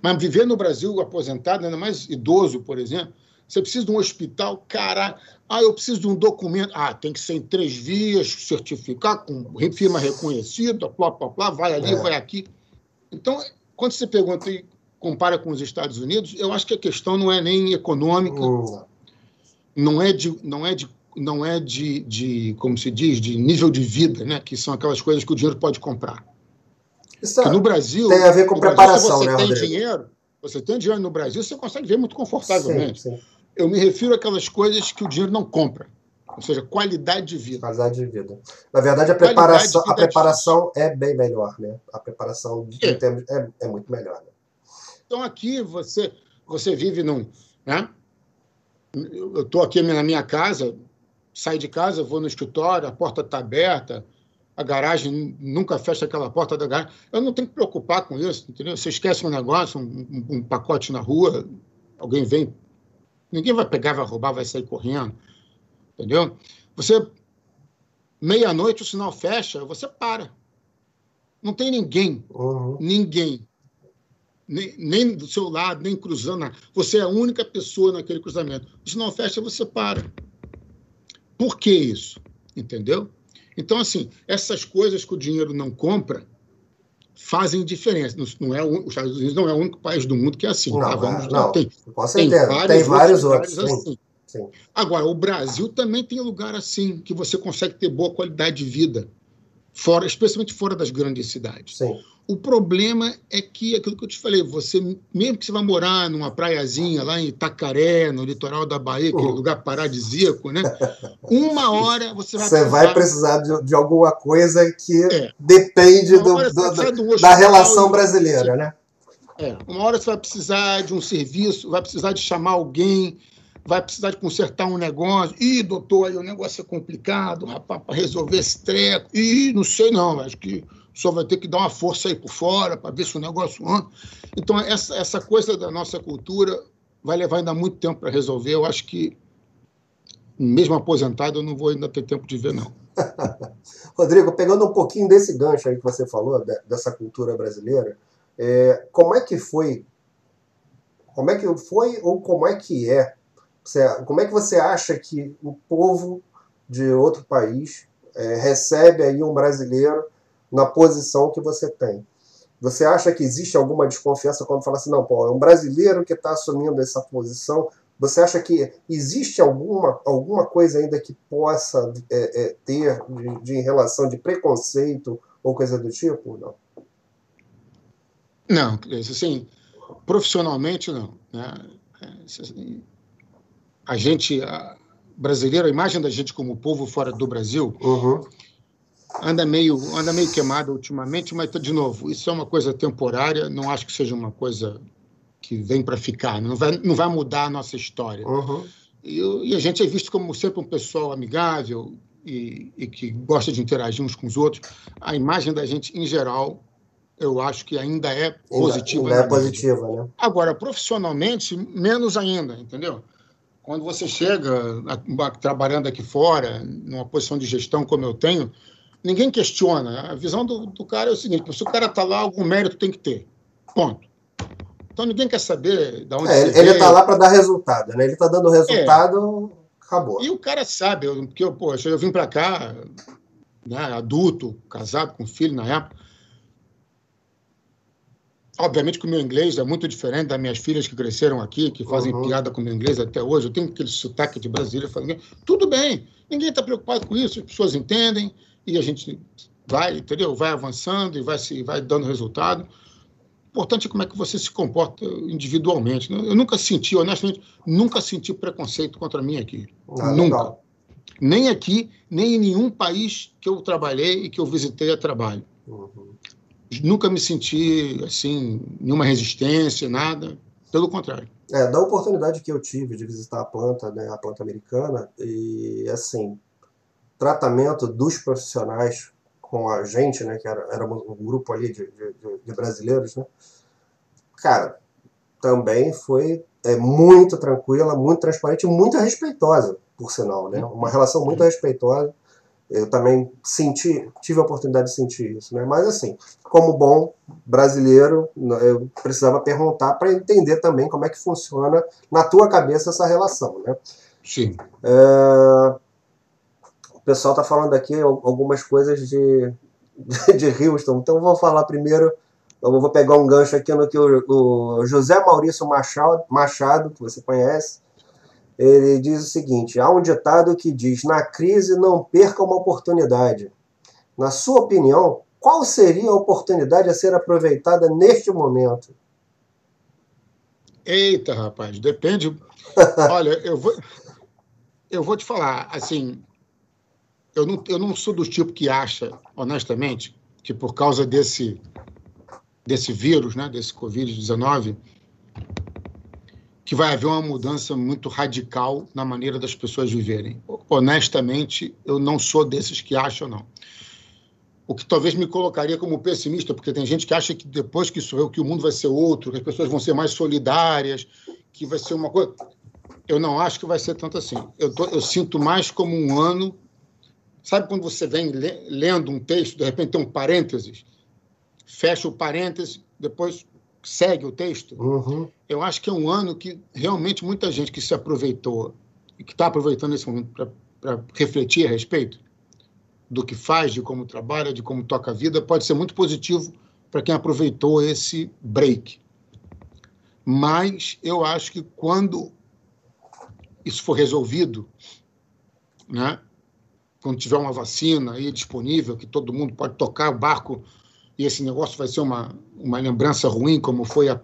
mas viver no Brasil aposentado, ainda mais idoso, por exemplo, você precisa de um hospital, cara, ah, eu preciso de um documento, ah, tem que ser em três vias, certificar com firma reconhecida, plá, plá, plá, vai ali, é. vai aqui. Então, quando você pergunta e compara com os Estados Unidos, eu acho que a questão não é nem econômica, não é de, não é de não é de, de, como se diz, de nível de vida, né? que são aquelas coisas que o dinheiro pode comprar. Isso no Brasil. Tem a ver com preparação, Brasil, se você né, tem dinheiro, você tem dinheiro no Brasil, você consegue ver muito confortavelmente. Sim, sim. Eu me refiro àquelas coisas que o dinheiro não compra. Ou seja, qualidade de vida. Qualidade de vida. Na verdade, a preparação, a preparação é, bem melhor, né? A preparação é, termos, é, é muito melhor. Né? Então aqui você, você vive num. Né? Eu estou aqui na minha casa, saio de casa, vou no escritório, a porta está aberta, a garagem nunca fecha aquela porta da garagem. Eu não tenho que preocupar com isso, entendeu? Você esquece um negócio, um, um, um pacote na rua, alguém vem, ninguém vai pegar, vai roubar, vai sair correndo, entendeu? Você, meia-noite, o sinal fecha, você para. Não tem ninguém, uhum. ninguém, nem, nem, do seu lado, nem cruzando. Você é a única pessoa naquele cruzamento. O sinal fecha, você para. Por que isso? Entendeu? Então, assim, essas coisas que o dinheiro não compra fazem diferença. Não é, os Estados Unidos não é o único país do mundo que é assim. Não, tá? Vamos, não, tem, tem vários, tem vários outros. outros assim. Sim. Agora, o Brasil também tem lugar assim, que você consegue ter boa qualidade de vida, fora, especialmente fora das grandes cidades. Sim. O problema é que, aquilo que eu te falei, você, mesmo que você vá morar numa praiazinha lá em Itacaré, no litoral da Bahia, aquele uhum. lugar paradisíaco, né? Uma [LAUGHS] hora você vai Você precisar... vai precisar de, de, alguma coisa que é. depende do, do, do, da relação brasileira, né? É. Uma hora você vai precisar de um serviço, vai precisar de chamar alguém, vai precisar de consertar um negócio. Ih, doutor, aí o negócio é complicado, rapaz, para resolver esse treco. Ih, não sei não, acho que só vai ter que dar uma força aí por fora para ver se o negócio anda. Então, essa, essa coisa da nossa cultura vai levar ainda muito tempo para resolver. Eu acho que, mesmo aposentado, eu não vou ainda ter tempo de ver, não. [LAUGHS] Rodrigo, pegando um pouquinho desse gancho aí que você falou, dessa cultura brasileira, é, como é que foi, como é que foi ou como é que é, como é que você acha que o povo de outro país é, recebe aí um brasileiro na posição que você tem. Você acha que existe alguma desconfiança quando fala assim, não, pô, é um brasileiro que está assumindo essa posição? Você acha que existe alguma, alguma coisa ainda que possa é, é, ter de, de relação de preconceito ou coisa do tipo? Não. Não, assim, profissionalmente não. Né? É, a gente, a brasileiro, a imagem da gente como povo fora do Brasil uhum. Anda meio anda meio queimada ultimamente, mas de novo, isso é uma coisa temporária. Não acho que seja uma coisa que vem para ficar. Não vai não vai mudar a nossa história. Uhum. E, e, a gente é visto como sempre um pessoal amigável e, e que gosta de interagir uns com os outros. A imagem da gente, em geral, eu acho que ainda é positiva. Ainda, ainda é positiva, né? Agora, profissionalmente, menos ainda, entendeu? Quando você chega trabalhando aqui fora, numa posição de gestão como eu tenho, ninguém questiona. A visão do, do cara é o seguinte: se o cara está lá, algum mérito tem que ter. Ponto. Então ninguém quer saber de onde é, Ele está lá para dar resultado, né? Ele está dando resultado, é. acabou. E o cara sabe, porque eu, poxa, eu vim para cá, né, adulto, casado com filho na época Obviamente que o meu inglês é muito diferente das minhas filhas que cresceram aqui, que fazem uhum. piada com o meu inglês até hoje. Eu tenho aquele sotaque de brasileiro. Falando, Tudo bem, ninguém está preocupado com isso, as pessoas entendem e a gente vai, entendeu? Vai avançando e vai, se, vai dando resultado. O importante é como é que você se comporta individualmente. Né? Eu nunca senti, honestamente, nunca senti preconceito contra mim aqui. Ah, nunca. Legal. Nem aqui, nem em nenhum país que eu trabalhei e que eu visitei a trabalho. Uhum nunca me senti assim, nenhuma resistência, nada. Pelo contrário. É, da oportunidade que eu tive de visitar a planta, né, a planta americana, e assim, tratamento dos profissionais com a gente, né, que era, era um grupo ali de, de, de brasileiros, né, cara, também foi é, muito tranquila, muito transparente, muito respeitosa, por sinal, né, uma relação muito respeitosa eu também senti, tive a oportunidade de sentir isso, né? Mas assim, como bom brasileiro, eu precisava perguntar para entender também como é que funciona na tua cabeça essa relação, né? Sim. É... O pessoal está falando aqui algumas coisas de, de Houston, então vou falar primeiro, eu vou pegar um gancho aqui no que o, o José Maurício Machado, Machado, que você conhece, ele diz o seguinte: há um ditado que diz: na crise não perca uma oportunidade. Na sua opinião, qual seria a oportunidade a ser aproveitada neste momento? Eita, rapaz, depende. [LAUGHS] Olha, eu vou, eu vou te falar, assim, eu não, eu não sou do tipo que acha, honestamente, que por causa desse, desse vírus, né, desse Covid-19, que vai haver uma mudança muito radical na maneira das pessoas viverem. Honestamente, eu não sou desses que acham, não. O que talvez me colocaria como pessimista, porque tem gente que acha que depois que isso que o mundo vai ser outro, que as pessoas vão ser mais solidárias, que vai ser uma coisa. Eu não acho que vai ser tanto assim. Eu, tô, eu sinto mais como um ano. Sabe quando você vem lendo um texto, de repente tem um parênteses, fecha o parênteses, depois segue o texto, uhum. eu acho que é um ano que realmente muita gente que se aproveitou e que está aproveitando esse momento para refletir a respeito do que faz, de como trabalha, de como toca a vida, pode ser muito positivo para quem aproveitou esse break. Mas eu acho que quando isso for resolvido, né, quando tiver uma vacina aí disponível, que todo mundo pode tocar o barco e esse negócio vai ser uma, uma lembrança ruim, como foi a,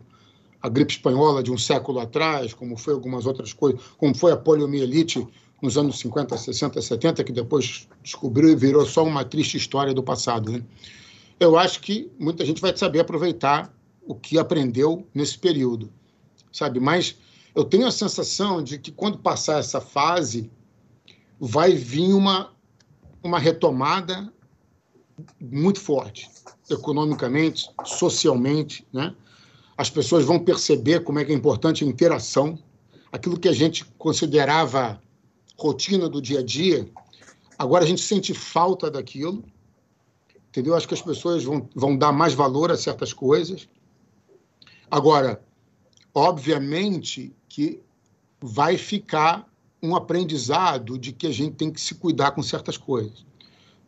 a gripe espanhola de um século atrás, como foi algumas outras coisas, como foi a poliomielite nos anos 50, 60, 70, que depois descobriu e virou só uma triste história do passado. Né? Eu acho que muita gente vai saber aproveitar o que aprendeu nesse período, sabe? Mas eu tenho a sensação de que quando passar essa fase, vai vir uma, uma retomada muito forte economicamente, socialmente, né? As pessoas vão perceber como é que é importante a interação, aquilo que a gente considerava rotina do dia a dia, agora a gente sente falta daquilo, entendeu? Acho que as pessoas vão, vão dar mais valor a certas coisas. Agora, obviamente que vai ficar um aprendizado de que a gente tem que se cuidar com certas coisas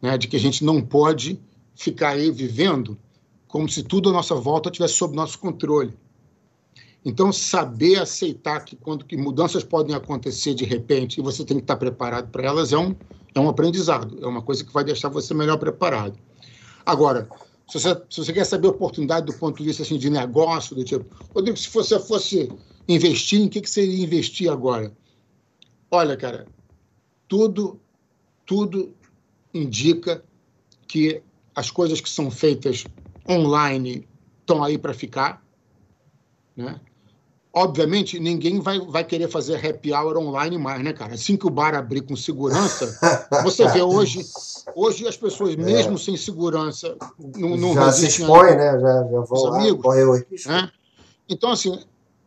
né, de que a gente não pode ficar aí vivendo como se tudo à nossa volta estivesse sob nosso controle. Então, saber aceitar que quando que mudanças podem acontecer de repente e você tem que estar preparado para elas é um, é um aprendizado, é uma coisa que vai deixar você melhor preparado. Agora, se você, se você quer saber oportunidade do ponto de vista assim, de negócio, do tipo, Rodrigo, se você fosse investir, em que, que seria investir agora? Olha, cara, tudo, tudo indica que as coisas que são feitas online estão aí para ficar, né? Obviamente, ninguém vai, vai querer fazer happy hour online mais, né, cara? Assim que o bar abrir com segurança, [LAUGHS] você vê hoje, hoje as pessoas, mesmo é. sem segurança, não, não já se expõe, né? Já, já vão lá, amigos, né? Então, assim,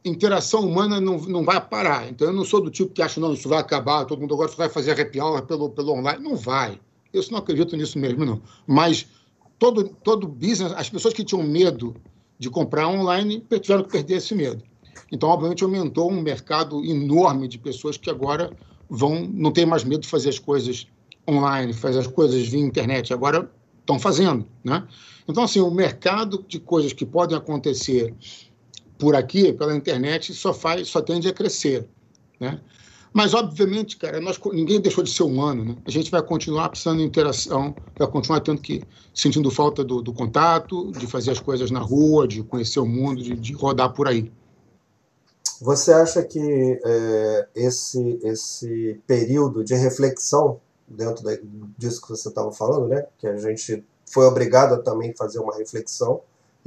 interação humana não, não vai parar. Então, eu não sou do tipo que acha, não, isso vai acabar, todo mundo agora vai fazer happy hour pelo, pelo online. Não vai. Eu não acredito nisso mesmo, não. Mas todo, todo business, as pessoas que tinham medo de comprar online tiveram que perder esse medo. Então, obviamente, aumentou um mercado enorme de pessoas que agora vão não tem mais medo de fazer as coisas online, fazer as coisas via internet. Agora estão fazendo, né? Então, assim, o mercado de coisas que podem acontecer por aqui, pela internet, só faz, só tende a crescer, né? Mas, obviamente, cara, nós, ninguém deixou de ser humano, né? A gente vai continuar precisando de interação, vai continuar tendo que, sentindo falta do, do contato, de fazer as coisas na rua, de conhecer o mundo, de, de rodar por aí. Você acha que é, esse, esse período de reflexão, dentro da, disso que você estava falando, né, que a gente foi obrigado a também fazer uma reflexão,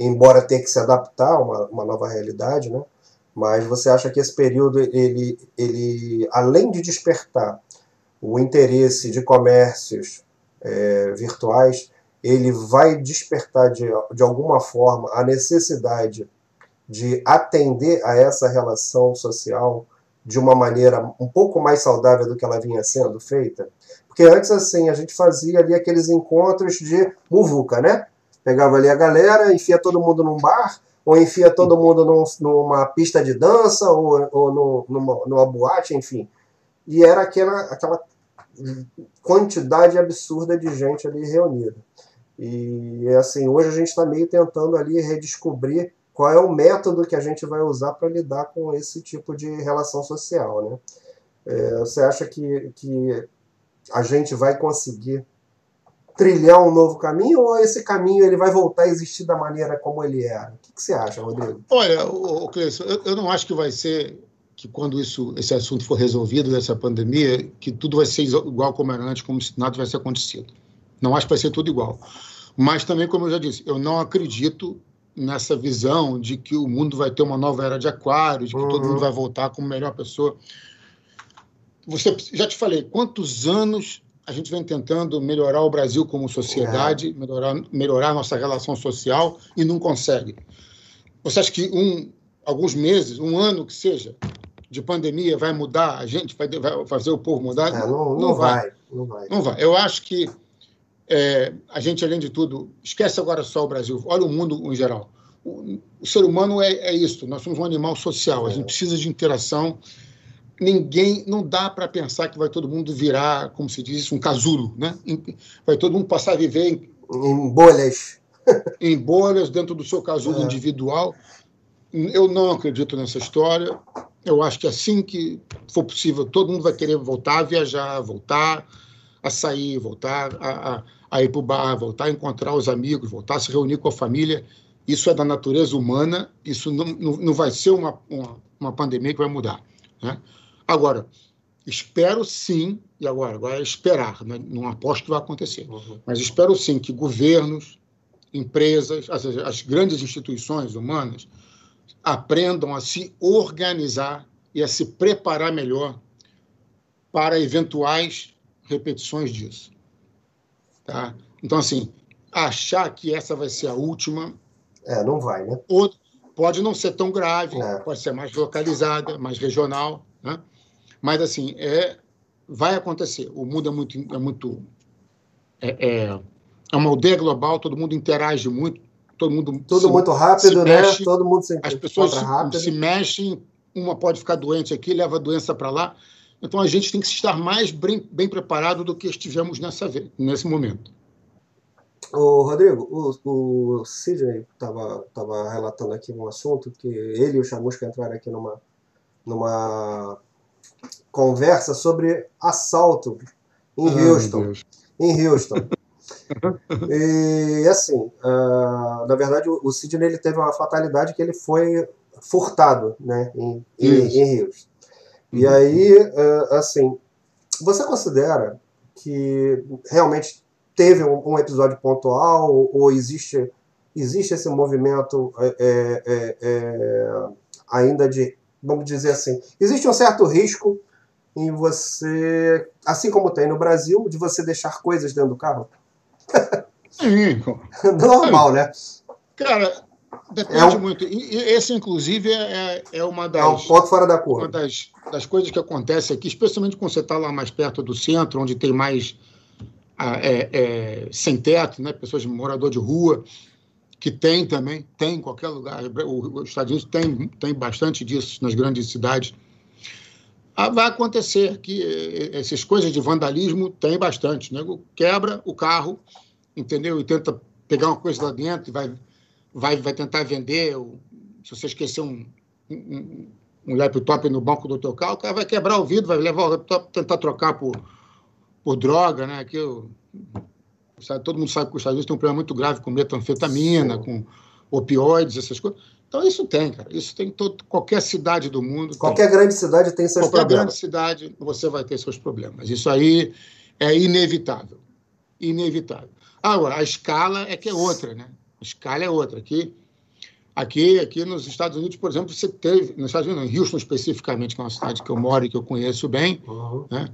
embora tenha que se adaptar a uma, uma nova realidade, né, mas você acha que esse período, ele, ele além de despertar o interesse de comércios é, virtuais, ele vai despertar de, de alguma forma a necessidade de atender a essa relação social de uma maneira um pouco mais saudável do que ela vinha sendo feita? Porque antes, assim, a gente fazia ali aqueles encontros de muvuca, né? Pegava ali a galera, enfia todo mundo num bar, ou enfia todo mundo num, numa pista de dança, ou, ou no, numa, numa boate, enfim. E era aquela, aquela quantidade absurda de gente ali reunida. E assim, hoje a gente está meio tentando ali redescobrir qual é o método que a gente vai usar para lidar com esse tipo de relação social. Né? É, você acha que, que a gente vai conseguir trilhar um novo caminho ou esse caminho ele vai voltar a existir da maneira como ele era? O que, que você acha, Rodrigo? Olha, o, Cleiton, eu, eu não acho que vai ser que quando isso, esse assunto for resolvido dessa pandemia, que tudo vai ser igual como era antes, como se nada tivesse acontecido. Não acho que vai ser tudo igual. Mas também, como eu já disse, eu não acredito nessa visão de que o mundo vai ter uma nova era de aquário, de que uhum. todo mundo vai voltar como melhor pessoa. Você já te falei, quantos anos a gente vem tentando melhorar o Brasil como sociedade, é. melhorar, melhorar a nossa relação social e não consegue. Você acha que um, alguns meses, um ano que seja, de pandemia vai mudar a gente, vai, vai fazer o povo mudar? É, não, não, não vai, vai, Não vai. Não vai. Eu acho que é, a gente, além de tudo, esquece agora só o Brasil, olha o mundo em geral. O, o ser humano é, é, isso, nós somos um animal social, a gente precisa de interação. Ninguém, não dá para pensar que vai todo mundo virar, como se diz, um casulo, né? Vai todo mundo passar a viver em, em bolhas. [LAUGHS] em bolhas dentro do seu casulo é. individual. Eu não acredito nessa história. Eu acho que assim que for possível, todo mundo vai querer voltar a viajar, voltar a sair, voltar a, a a ir para o bar, voltar a encontrar os amigos, voltar a se reunir com a família. Isso é da natureza humana, isso não, não, não vai ser uma, uma, uma, pandemia que vai mudar. Né? Agora, espero sim, e agora, agora é esperar, né? não aposto que vai acontecer, uhum. mas espero sim que governos, empresas, as, as grandes instituições humanas aprendam a se organizar e a se preparar melhor para eventuais repetições disso. Tá? Então, assim, achar que essa vai ser a última. É, não vai, né? Pode não ser tão grave, é. pode ser mais localizada, mais regional, né? Mas, assim, é, vai acontecer. O mundo é muito. É, muito é, é, é uma aldeia global, todo mundo interage muito, todo mundo. Tudo se, muito rápido, né? Mexe, todo mundo se As pessoas se, se mexem, uma pode ficar doente aqui, leva a doença para lá. Então a gente tem que estar mais bem, bem preparado do que estivemos nessa, nesse momento. Ô, Rodrigo, o, o Sidney estava tava relatando aqui um assunto que ele e o Chamusca entraram aqui numa, numa conversa sobre assalto em Houston. Em Houston. [LAUGHS] e assim, uh, na verdade, o Sidney ele teve uma fatalidade que ele foi furtado né, em, em, em Houston. E uhum. aí, uh, assim, você considera que realmente teve um, um episódio pontual ou, ou, existe, existe esse movimento é, é, é, ainda de, vamos dizer assim, existe um certo risco em você, assim como tem no Brasil, de você deixar coisas dentro do carro? Sim. [LAUGHS] Normal, né? Cara, depende é um... muito. E esse, inclusive, é, é uma das. É um ponto fora da. Uma das, das coisas que acontece aqui, especialmente quando você está lá mais perto do centro, onde tem mais é, é, sem teto, né? pessoas morador de rua, que tem também, tem em qualquer lugar. Os Estados Unidos tem, tem bastante disso nas grandes cidades. Ah, vai acontecer que eh, essas coisas de vandalismo tem bastante. Né? Quebra o carro, entendeu? E tenta pegar uma coisa lá dentro vai, vai, vai tentar vender. Se você esquecer um, um, um laptop no banco do teu carro, o cara vai quebrar o vidro, vai levar o laptop, tentar trocar por, por droga, né? Eu, sabe, todo mundo sabe que os Estados Unidos tem um problema muito grave com metanfetamina, Sim. com opioides, essas coisas. Então, isso tem, cara. Isso tem em todo, qualquer cidade do mundo. Qualquer tem. grande cidade tem seus qualquer problemas. Qualquer grande cidade você vai ter seus problemas. Isso aí é inevitável. Inevitável. Agora, a escala é que é outra, né? A escala é outra. Aqui, aqui, aqui nos Estados Unidos, por exemplo, você teve, nos Estados Unidos, em Houston especificamente, que é uma cidade que eu moro e que eu conheço bem, uhum. né?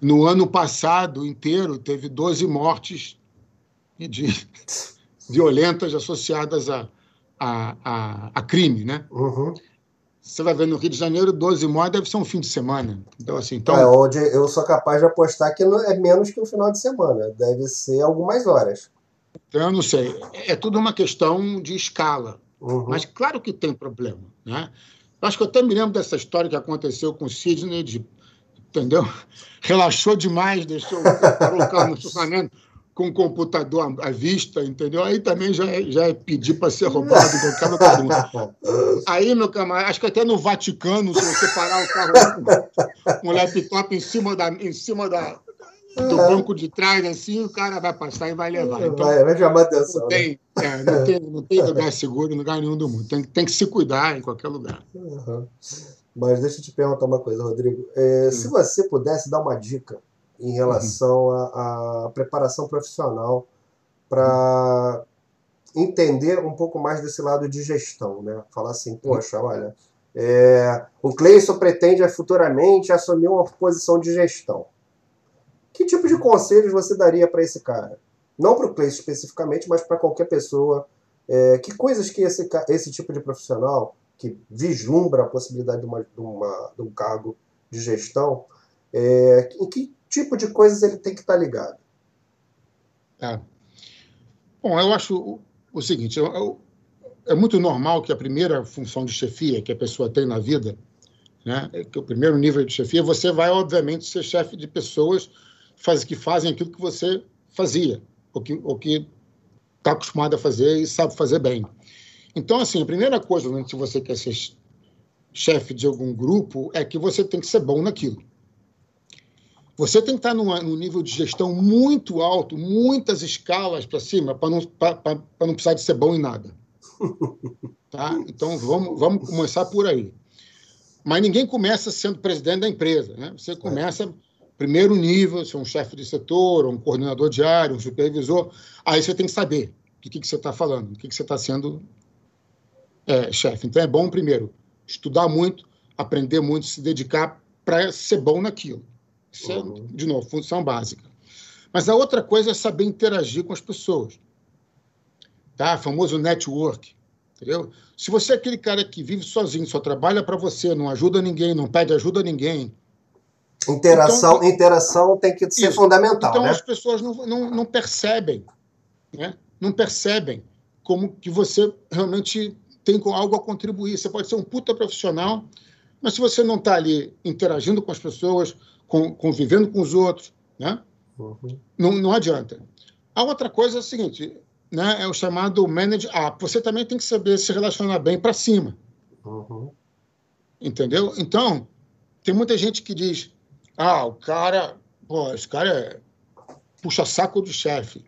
no ano passado inteiro teve 12 mortes de, violentas associadas a, a, a, a crime, né? Uhum. Você vai ver no Rio de Janeiro, 12 mortes deve ser um fim de semana. Então, assim, então... É, onde eu sou capaz de apostar que é menos que um final de semana. Deve ser algumas horas. Então, eu não sei. É tudo uma questão de escala. Uhum. Mas claro que tem problema. Né? Acho que eu até me lembro dessa história que aconteceu com o Sidney, de, entendeu? [LAUGHS] Relaxou demais, deixou o carro no [LAUGHS] estacionamento com o computador à vista, entendeu? Aí também já é, já é pedir para ser roubado qualquer mundo. [LAUGHS] Aí, meu camarada, acho que até no Vaticano, se você parar o carro com um laptop em cima, da, em cima da, do banco de trás, assim, o cara vai passar e vai levar. Então, vai, vai chamar atenção. Não tem, né? é, não, tem, não tem lugar seguro em lugar nenhum do mundo. Tem, tem que se cuidar em qualquer lugar. Uhum. Mas deixa eu te perguntar uma coisa, Rodrigo. É, hum. Se você pudesse dar uma dica em relação uhum. à uhum. preparação profissional para uhum. entender um pouco mais desse lado de gestão, né? Falar assim, poxa, uhum. olha, é, o Cleison pretende futuramente assumir uma posição de gestão. Que tipo de conselhos você daria para esse cara? Não para o Cleison especificamente, mas para qualquer pessoa. É, que coisas que esse, esse tipo de profissional que vislumbra a possibilidade de, uma, de, uma, de um cargo de gestão, é, em que tipo de coisas ele tem que estar ligado? É. Bom, eu acho o, o seguinte: eu, eu, é muito normal que a primeira função de chefia que a pessoa tem na vida, né, que o primeiro nível de chefia, você vai, obviamente, ser chefe de pessoas faz, que fazem aquilo que você fazia, ou que está que tá acostumado a fazer e sabe fazer bem. Então, assim, a primeira coisa, né, se você quer ser chefe de algum grupo, é que você tem que ser bom naquilo. Você tem que estar num, num nível de gestão muito alto, muitas escalas para cima, para não, não precisar de ser bom em nada. [LAUGHS] Tá? Então, vamos, vamos começar por aí. Mas ninguém começa sendo presidente da empresa. Né? Você começa primeiro nível, ser um chefe de setor, um coordenador diário, um supervisor. Aí você tem que saber do que, que você está falando, do que, que você está sendo é, chefe. Então, é bom, primeiro, estudar muito, aprender muito, se dedicar para ser bom naquilo. Isso é, uhum. de novo, função básica. Mas a outra coisa é saber interagir com as pessoas. Tá? Famoso network. Entendeu? Se você é aquele cara que vive sozinho, só trabalha para você, não ajuda ninguém, não pede ajuda a ninguém. Interação, então, interação tem que ser isso. fundamental. Então né? as pessoas não, não, não percebem. Né? Não percebem como que você realmente tem algo a contribuir. Você pode ser um puta profissional, Mas se você não está ali interagindo com as pessoas, com, convivendo com os outros, né? Uhum. Não, não adianta. A outra coisa é o seguinte, né? É o chamado manage up. Você também tem que saber se relacionar bem para cima. Uhum. Entendeu? Então, tem muita gente que diz: ah, o cara, pô, esse cara é puxa saco do chefe.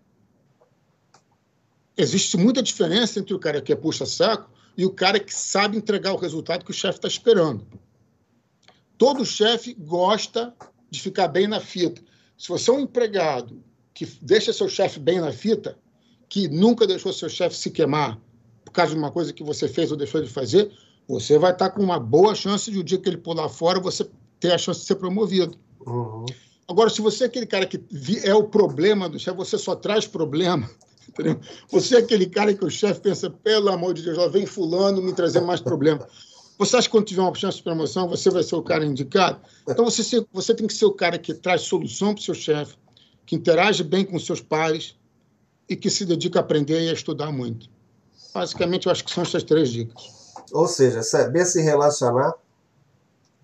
Existe muita diferença entre o cara que é puxa saco e o cara que sabe entregar o resultado que o chefe está esperando. Todo chefe gosta de ficar bem na fita. Se você é um empregado que deixa seu chefe bem na fita, que nunca deixou seu chefe se queimar por causa de uma coisa que você fez ou deixou de fazer, você vai estar com uma boa chance de o um dia que ele pular fora, você ter a chance de ser promovido. Uhum. Agora, se você é aquele cara que é o problema do chefe, você só traz problema. [LAUGHS] Entendeu? Você é aquele cara que o chefe pensa, pelo amor de Deus, ó, vem fulano me trazer mais problema. Você acha que quando tiver uma chance de promoção, você vai ser o cara indicado? Então, você, você tem que ser o cara que traz solução para o seu chefe, que interage bem com seus pares e que se dedica a aprender e a estudar muito. Basicamente, eu acho que são essas três dicas. Ou seja, saber se relacionar,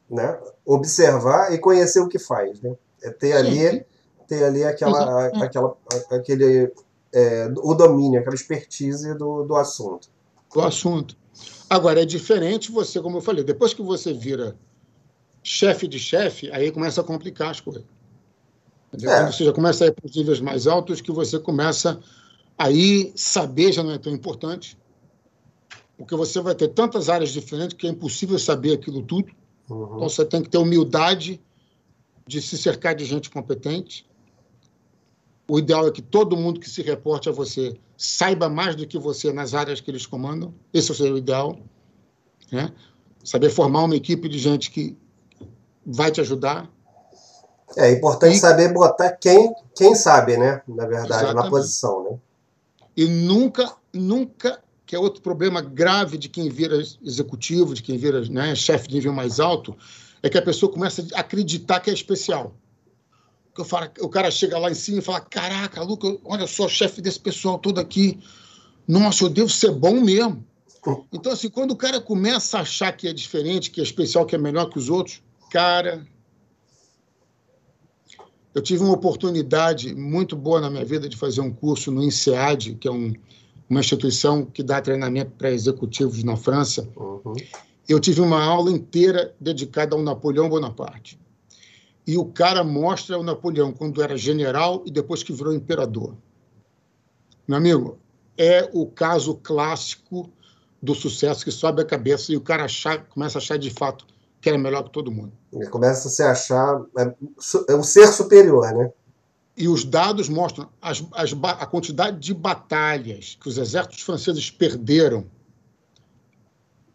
né? observar e conhecer o que faz. Né? É ter ali, ter ali aquela, aquela, aquele, é, o domínio, aquela expertise do, do assunto. Do assunto. Agora, é diferente você, como eu falei, depois que você vira chefe de chefe, aí começa a complicar as coisas. É. Quando você já começa a ir para os níveis mais altos, que você começa aí saber já não é tão importante, porque você vai ter tantas áreas diferentes que é impossível saber aquilo tudo. Uhum. Então você tem que ter humildade de se cercar de gente competente. O ideal é que todo mundo que se reporte a você saiba mais do que você nas áreas que eles comandam. Esse seria o ideal. Né? Saber formar uma equipe de gente que vai te ajudar. É importante e... saber botar quem, quem sabe, né? Na verdade, Exatamente. na posição, né? E nunca, nunca que é outro problema grave de quem vira executivo, de quem vira né, chefe de nível mais alto, é que a pessoa começa a acreditar que é especial. Que eu falo, o cara chega lá em cima e fala: Caraca, Luca, olha só, chefe desse pessoal todo aqui. Nossa, eu devo ser bom mesmo. Então, assim, quando o cara começa a achar que é diferente, que é especial, que é melhor que os outros, cara. Eu tive uma oportunidade muito boa na minha vida de fazer um curso no INSEAD, que é um, uma instituição que dá treinamento para executivos na França. Uhum. Eu tive uma aula inteira dedicada ao Napoleão Bonaparte. E o cara mostra o Napoleão quando era general e depois que virou imperador. Meu amigo, é o caso clássico do sucesso que sobe a cabeça e o cara achar, começa a achar de fato que era melhor que todo mundo. Começa a se achar é, é um ser superior, né? E os dados mostram as, as, a quantidade de batalhas que os exércitos franceses perderam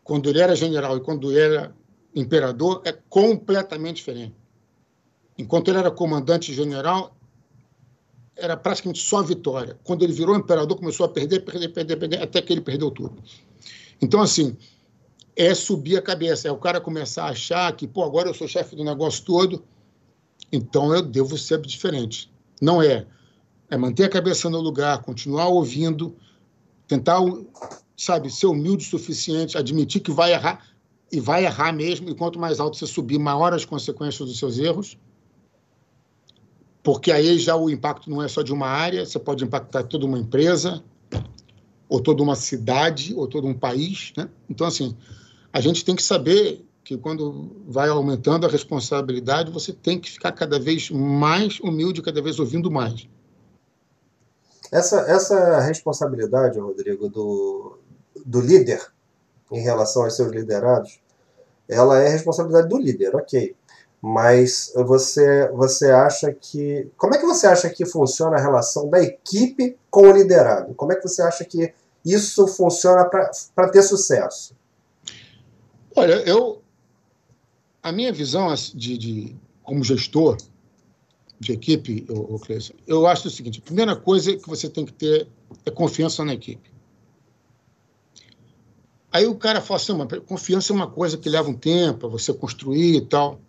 quando ele era general e quando ele era imperador é completamente diferente. Enquanto ele era comandante general, era praticamente só vitória. Quando ele virou imperador, começou a perder, perder, perder, perder, até que ele perdeu tudo. Então, assim, é subir a cabeça, é o cara começar a achar que, pô, agora eu sou chefe do negócio todo, então eu devo ser diferente. Não é. É manter a cabeça no lugar, continuar ouvindo, tentar, sabe, ser humilde o suficiente, admitir que vai errar e vai errar mesmo, e quanto mais alto você subir, maior as consequências dos seus erros. Porque aí já o impacto não é só de uma área, você pode impactar toda uma empresa, ou toda uma cidade, ou todo um país. Né? Então, assim, a gente tem que saber que quando vai aumentando a responsabilidade, você tem que ficar cada vez mais humilde, cada vez ouvindo mais. Essa, essa responsabilidade, Rodrigo, do, do líder em relação aos seus liderados, ela é responsabilidade do líder, ok. Mas você, você acha que. Como é que você acha que funciona a relação da equipe com o liderado? Como é que você acha que isso funciona para ter sucesso? Olha, eu, a minha visão de, de como gestor de equipe, o, Cleiton, eu acho o seguinte: a primeira coisa que você tem que ter é confiança na equipe. Aí o cara fala assim, mas confiança é uma coisa que leva um tempo para você construir e tal.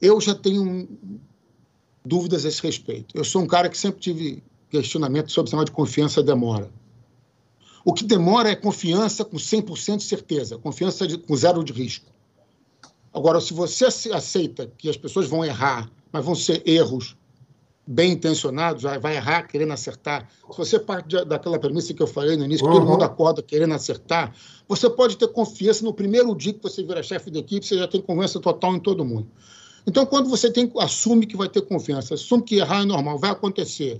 Eu já tenho dúvidas a esse respeito. Eu sou um cara que sempre tive questionamento sobre o de confiança demora. O que demora é confiança com 100% de certeza, confiança de, com zero de risco. Agora, se você aceita que as pessoas vão errar, mas vão ser erros bem intencionados, vai errar querendo acertar. Se você parte daquela premissa que eu falei no início, que uhum. todo mundo acorda querendo acertar, você pode ter confiança no primeiro dia que você vira chefe de equipe, você já tem confiança total em todo mundo. Então, quando você tem, assume que vai ter confiança, assume que errar é normal, vai acontecer,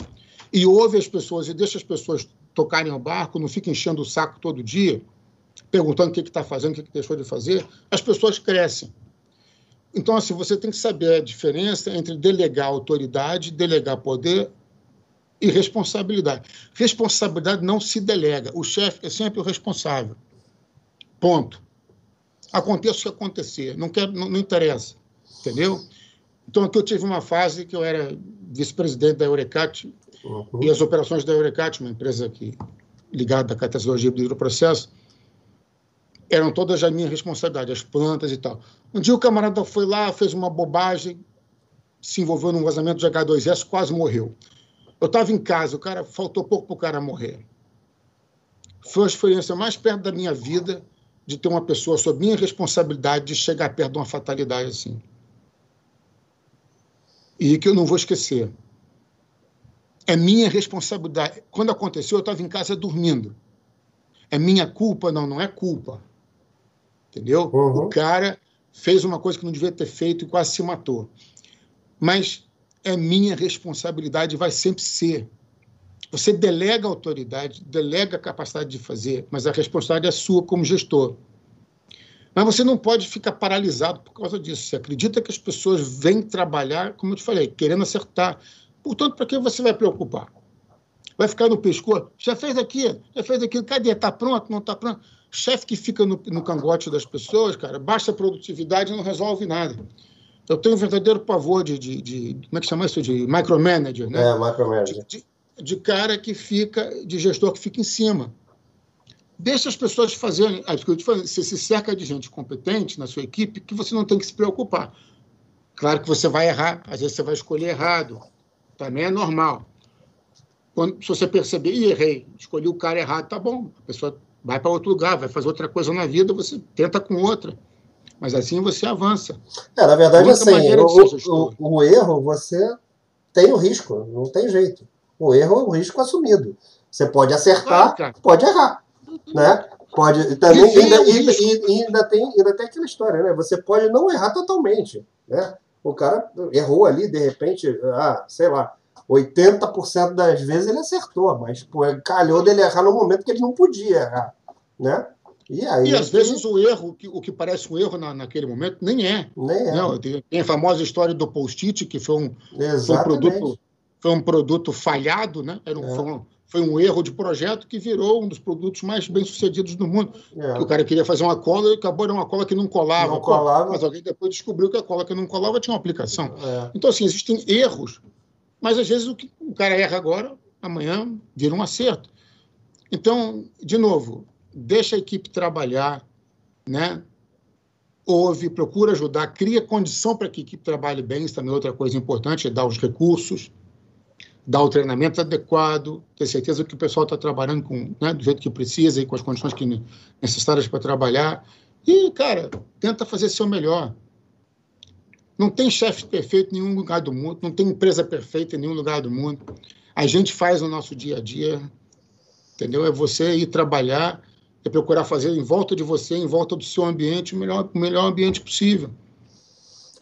e ouve as pessoas e deixa as pessoas tocarem o barco, não fica enchendo o saco todo dia, perguntando o que está fazendo, o que, que deixou de fazer, as pessoas crescem. Então, assim, você tem que saber a diferença entre delegar autoridade, delegar poder e responsabilidade. Responsabilidade não se delega. O chefe é sempre o responsável. Ponto. Aconteça o que acontecer. Não, quer, não, não interessa. Entendeu? Então, aqui eu tive uma fase que eu era vice-presidente da Eurecat uhum. e as operações da Eurecat, uma empresa que, ligada à catastologia do hidroprocesso, eram todas a minha responsabilidade, as plantas e tal. Um dia o camarada foi lá, fez uma bobagem, se envolveu num vazamento de H2S, quase morreu. Eu estava em casa, o cara faltou pouco para o cara morrer. Foi a experiência mais perto da minha vida de ter uma pessoa sob minha responsabilidade de chegar perto de uma fatalidade assim. E que eu não vou esquecer. É minha responsabilidade. Quando aconteceu, eu estava em casa dormindo. É minha culpa? Não, não é culpa. Entendeu? Uhum. O cara fez uma coisa que não devia ter feito e quase se matou. Mas é minha responsabilidade vai sempre ser. Você delega a autoridade, delega a capacidade de fazer, mas a responsabilidade é sua como gestor. Mas você não pode ficar paralisado por causa disso. Você acredita que as pessoas vêm trabalhar, como eu te falei, querendo acertar. Portanto, para que você vai preocupar? Vai ficar no pescoço? Já fez aquilo, já fez aquilo. Cadê? Está pronto? Não está pronto? chefe que fica no, no cangote das pessoas, cara, baixa produtividade não resolve nada. Eu tenho um verdadeiro pavor de, de, de como é que chama isso? De micromanager, né? É, micromanager. De, de, cara que fica, de gestor que fica em cima. Deixa as pessoas fazerem. Ah, você se cerca de gente competente na sua equipe que você não tem que se preocupar. Claro que você vai errar, às vezes você vai escolher errado. Também é normal. Quando, se você perceber, e errei, escolhi o cara errado, tá bom. A pessoa vai para outro lugar, vai fazer outra coisa na vida, você tenta com outra. Mas assim você avança. É, na verdade, assim, o, o, o, erro você tem o risco, não tem jeito. O erro é o risco assumido. Você pode acertar, claro, pode errar. Né? Pode, também ainda, ainda, ainda, tem, ainda tem aquela história, né? Você pode não errar totalmente. Né? O cara errou ali, de repente, ah, sei lá, 80% das vezes ele acertou, mas pô, calhou dele errar no momento que ele não podia errar, né? E, aí, e às vezes o erro, o que parece um erro na, naquele momento, nem é. Nem é. Não, tem, tem a famosa história do post-it, que foi um, foi um, produto, foi um produto falhado, né? Era um, é. foi, um, foi, um, erro de projeto que virou um dos produtos mais bem-sucedidos do mundo. É. O cara queria fazer uma cola e acabou era uma cola que não colava. Não colava. Mas alguém depois descobriu que a cola que não colava tinha uma aplicação. É. Então, assim, existem erros mas às vezes o, que o cara erra agora, amanhã vira um acerto. Então, de novo, deixa a equipe trabalhar, né? ouve, procura ajudar, cria condição para que a equipe trabalhe bem. Isso também é outra coisa importante, é dar os recursos, dar o treinamento adequado, ter certeza que o pessoal está trabalhando com, né, do jeito que precisa e com as condições que, necessárias para trabalhar. E, cara, tenta fazer seu melhor. Não tem chefe perfeito em nenhum lugar do mundo, não tem empresa perfeita em nenhum lugar do mundo. A gente faz o nosso dia a dia, entendeu? É você ir trabalhar, é procurar fazer em volta de você, em volta do seu ambiente, o melhor, o melhor ambiente possível.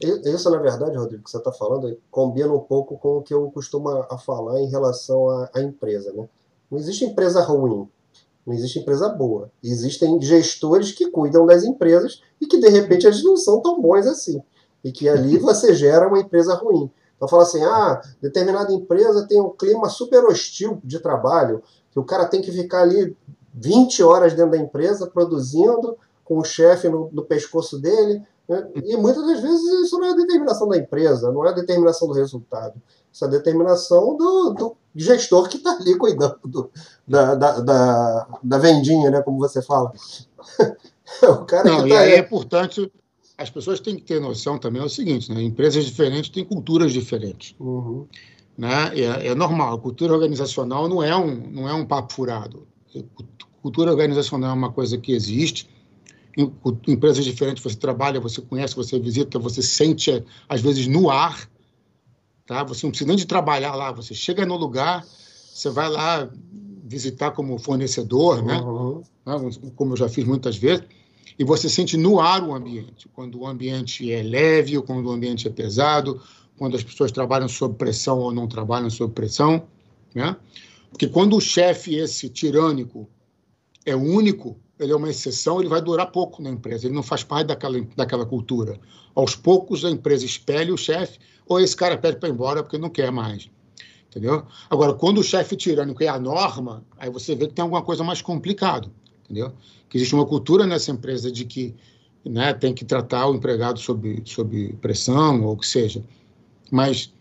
Isso, na verdade, Rodrigo, que você está falando, combina um pouco com o que eu costumo a falar em relação à, empresa. Né? Não existe empresa ruim, não existe empresa boa. Existem gestores que cuidam das empresas e que, de repente, eles não são tão bons assim e que ali [LAUGHS] você gera uma empresa ruim. Então fala assim, ah, determinada empresa tem um clima super hostil de trabalho, que o cara tem que ficar ali 20 horas dentro da empresa produzindo, com o chefe no, no pescoço dele? E muitas das vezes isso não é a determinação da empresa, não é a determinação do resultado. Isso é a determinação do, do gestor que está ali cuidando do, da, da, da, da, vendinha, né, como você fala. [LAUGHS] o cara não, que tá e aí é importante as pessoas têm que ter noção também é o seguinte, né? empresas diferentes têm culturas diferentes. Uhum. Né? É, é, normal, a cultura organizacional não é, um, não é um papo furado. Cultura organizacional é uma coisa que existe, em, em empresas diferentes você trabalha, você conhece, você visita, você sente, às vezes, no ar. Tá? Você não precisa nem de trabalhar lá, você chega no lugar, você vai lá visitar como fornecedor, né? uhum. né? como eu já fiz muitas vezes, e você sente no ar o ambiente, quando o ambiente é leve ou quando o ambiente é pesado, quando as pessoas trabalham sob pressão ou não trabalham sob pressão. Né? Porque quando o chefe, esse tirânico, é único, ele é uma exceção, ele vai durar pouco na empresa, ele não faz parte daquela, daquela cultura. Aos poucos, a empresa espelha o chefe, ou esse cara pede para ir embora porque não quer mais. Entendeu? Agora, quando o chefe tirânico é a norma, aí você vê que tem alguma coisa mais complicado. Entendeu? Que existe uma cultura nessa empresa de que né, tem que tratar o empregado sob, sob pressão, ou o que seja. Mas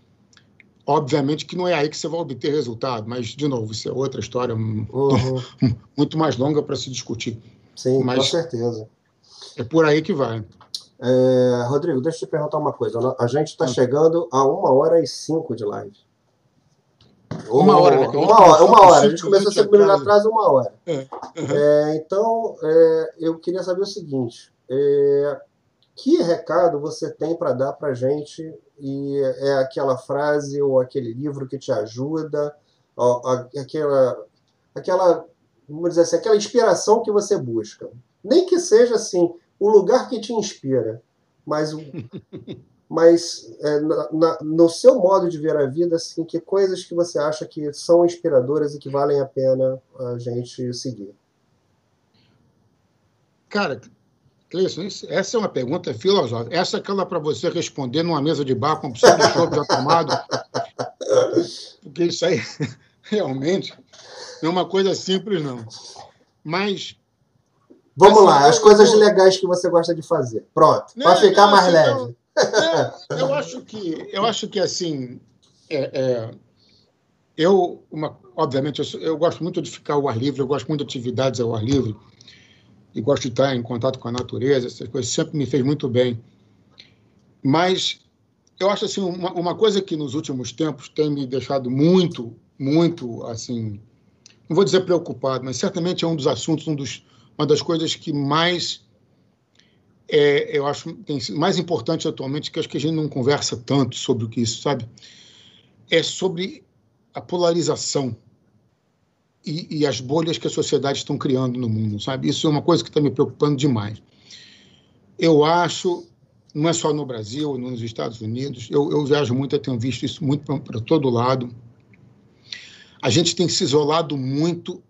Obviamente que não é aí que você vai obter resultado, mas, de novo, isso é outra história uhum. [LAUGHS] muito mais longa para se discutir. Sim, mas com certeza. É por aí que vai. É, Rodrigo, deixa eu te perguntar uma coisa. A gente está ah. chegando a uma hora e cinco de live. Uma hora, né? Uma hora, uma hora. A gente começou cinco minutos atrás, uma hora. É. Uhum. É, então, é, eu queria saber o seguinte: é, que recado você tem para dar para gente e é aquela frase ou aquele livro que te ajuda, aquela, aquela, vamos dizer assim, aquela inspiração que você busca. Nem que seja assim, o lugar que te inspira, mas, [LAUGHS] mas é, na, na, no seu modo de ver a vida, assim, que coisas que você acha que são inspiradoras e que valem a pena a gente seguir. Cara, Cleison, essa é uma pergunta filosófica. Essa é aquela para você responder numa mesa de bar com opção de chope já tomado. Porque isso aí [LAUGHS] realmente não é uma coisa simples, não. Mas. Vamos assim, lá, as coisas eu... legais que você gosta de fazer. Pronto, para ficar não, mais assim, leve. Eu, eu, acho que, eu acho que assim. É, é, eu, uma, obviamente, eu, eu gosto muito de ficar ao ar livre, eu gosto muito de atividades ao ar livre e gosto de estar em contato com a natureza, essas coisas sempre me fez muito bem. Mas eu acho assim uma, uma coisa que nos últimos tempos tem me deixado muito, muito assim, não vou dizer preocupado, mas certamente é um dos assuntos, um dos, uma das coisas que mais é, eu acho tem mais importante atualmente que acho que a gente não conversa tanto sobre o que isso, sabe? É sobre a polarização e, e, as bolhas que a sociedade estão criando no mundo, sabe? Isso é uma coisa que está me preocupando demais. Eu acho, não é só no Brasil, nos Estados Unidos, eu, eu viajo muito, eu tenho visto isso muito para todo lado. A gente tem se isolado muito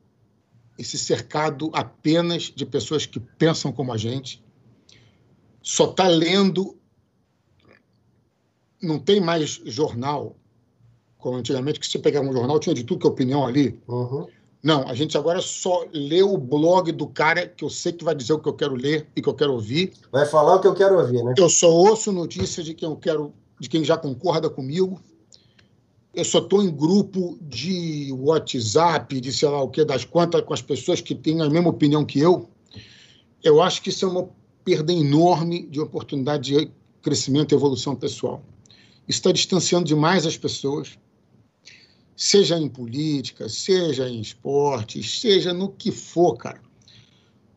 e se cercado apenas de pessoas que pensam como a gente, só está lendo, não tem mais jornal, como antigamente, que você pegava um jornal, tinha de tudo que é opinião ali. Uhum. Não, a gente agora só lê o blog do cara que eu sei que vai dizer o que eu quero ler e que eu quero ouvir. Vai falar o que eu quero ouvir, né? Eu só ouço notícias de quem eu quero, de quem já concorda comigo. Eu só estou em grupo de WhatsApp, de sei lá o que, das quantas, com as pessoas que têm a mesma opinião que eu. Eu acho que isso é uma perda enorme de oportunidade de crescimento e evolução pessoal. Isso está distanciando demais as pessoas seja em política, seja em esporte, seja no que for, cara.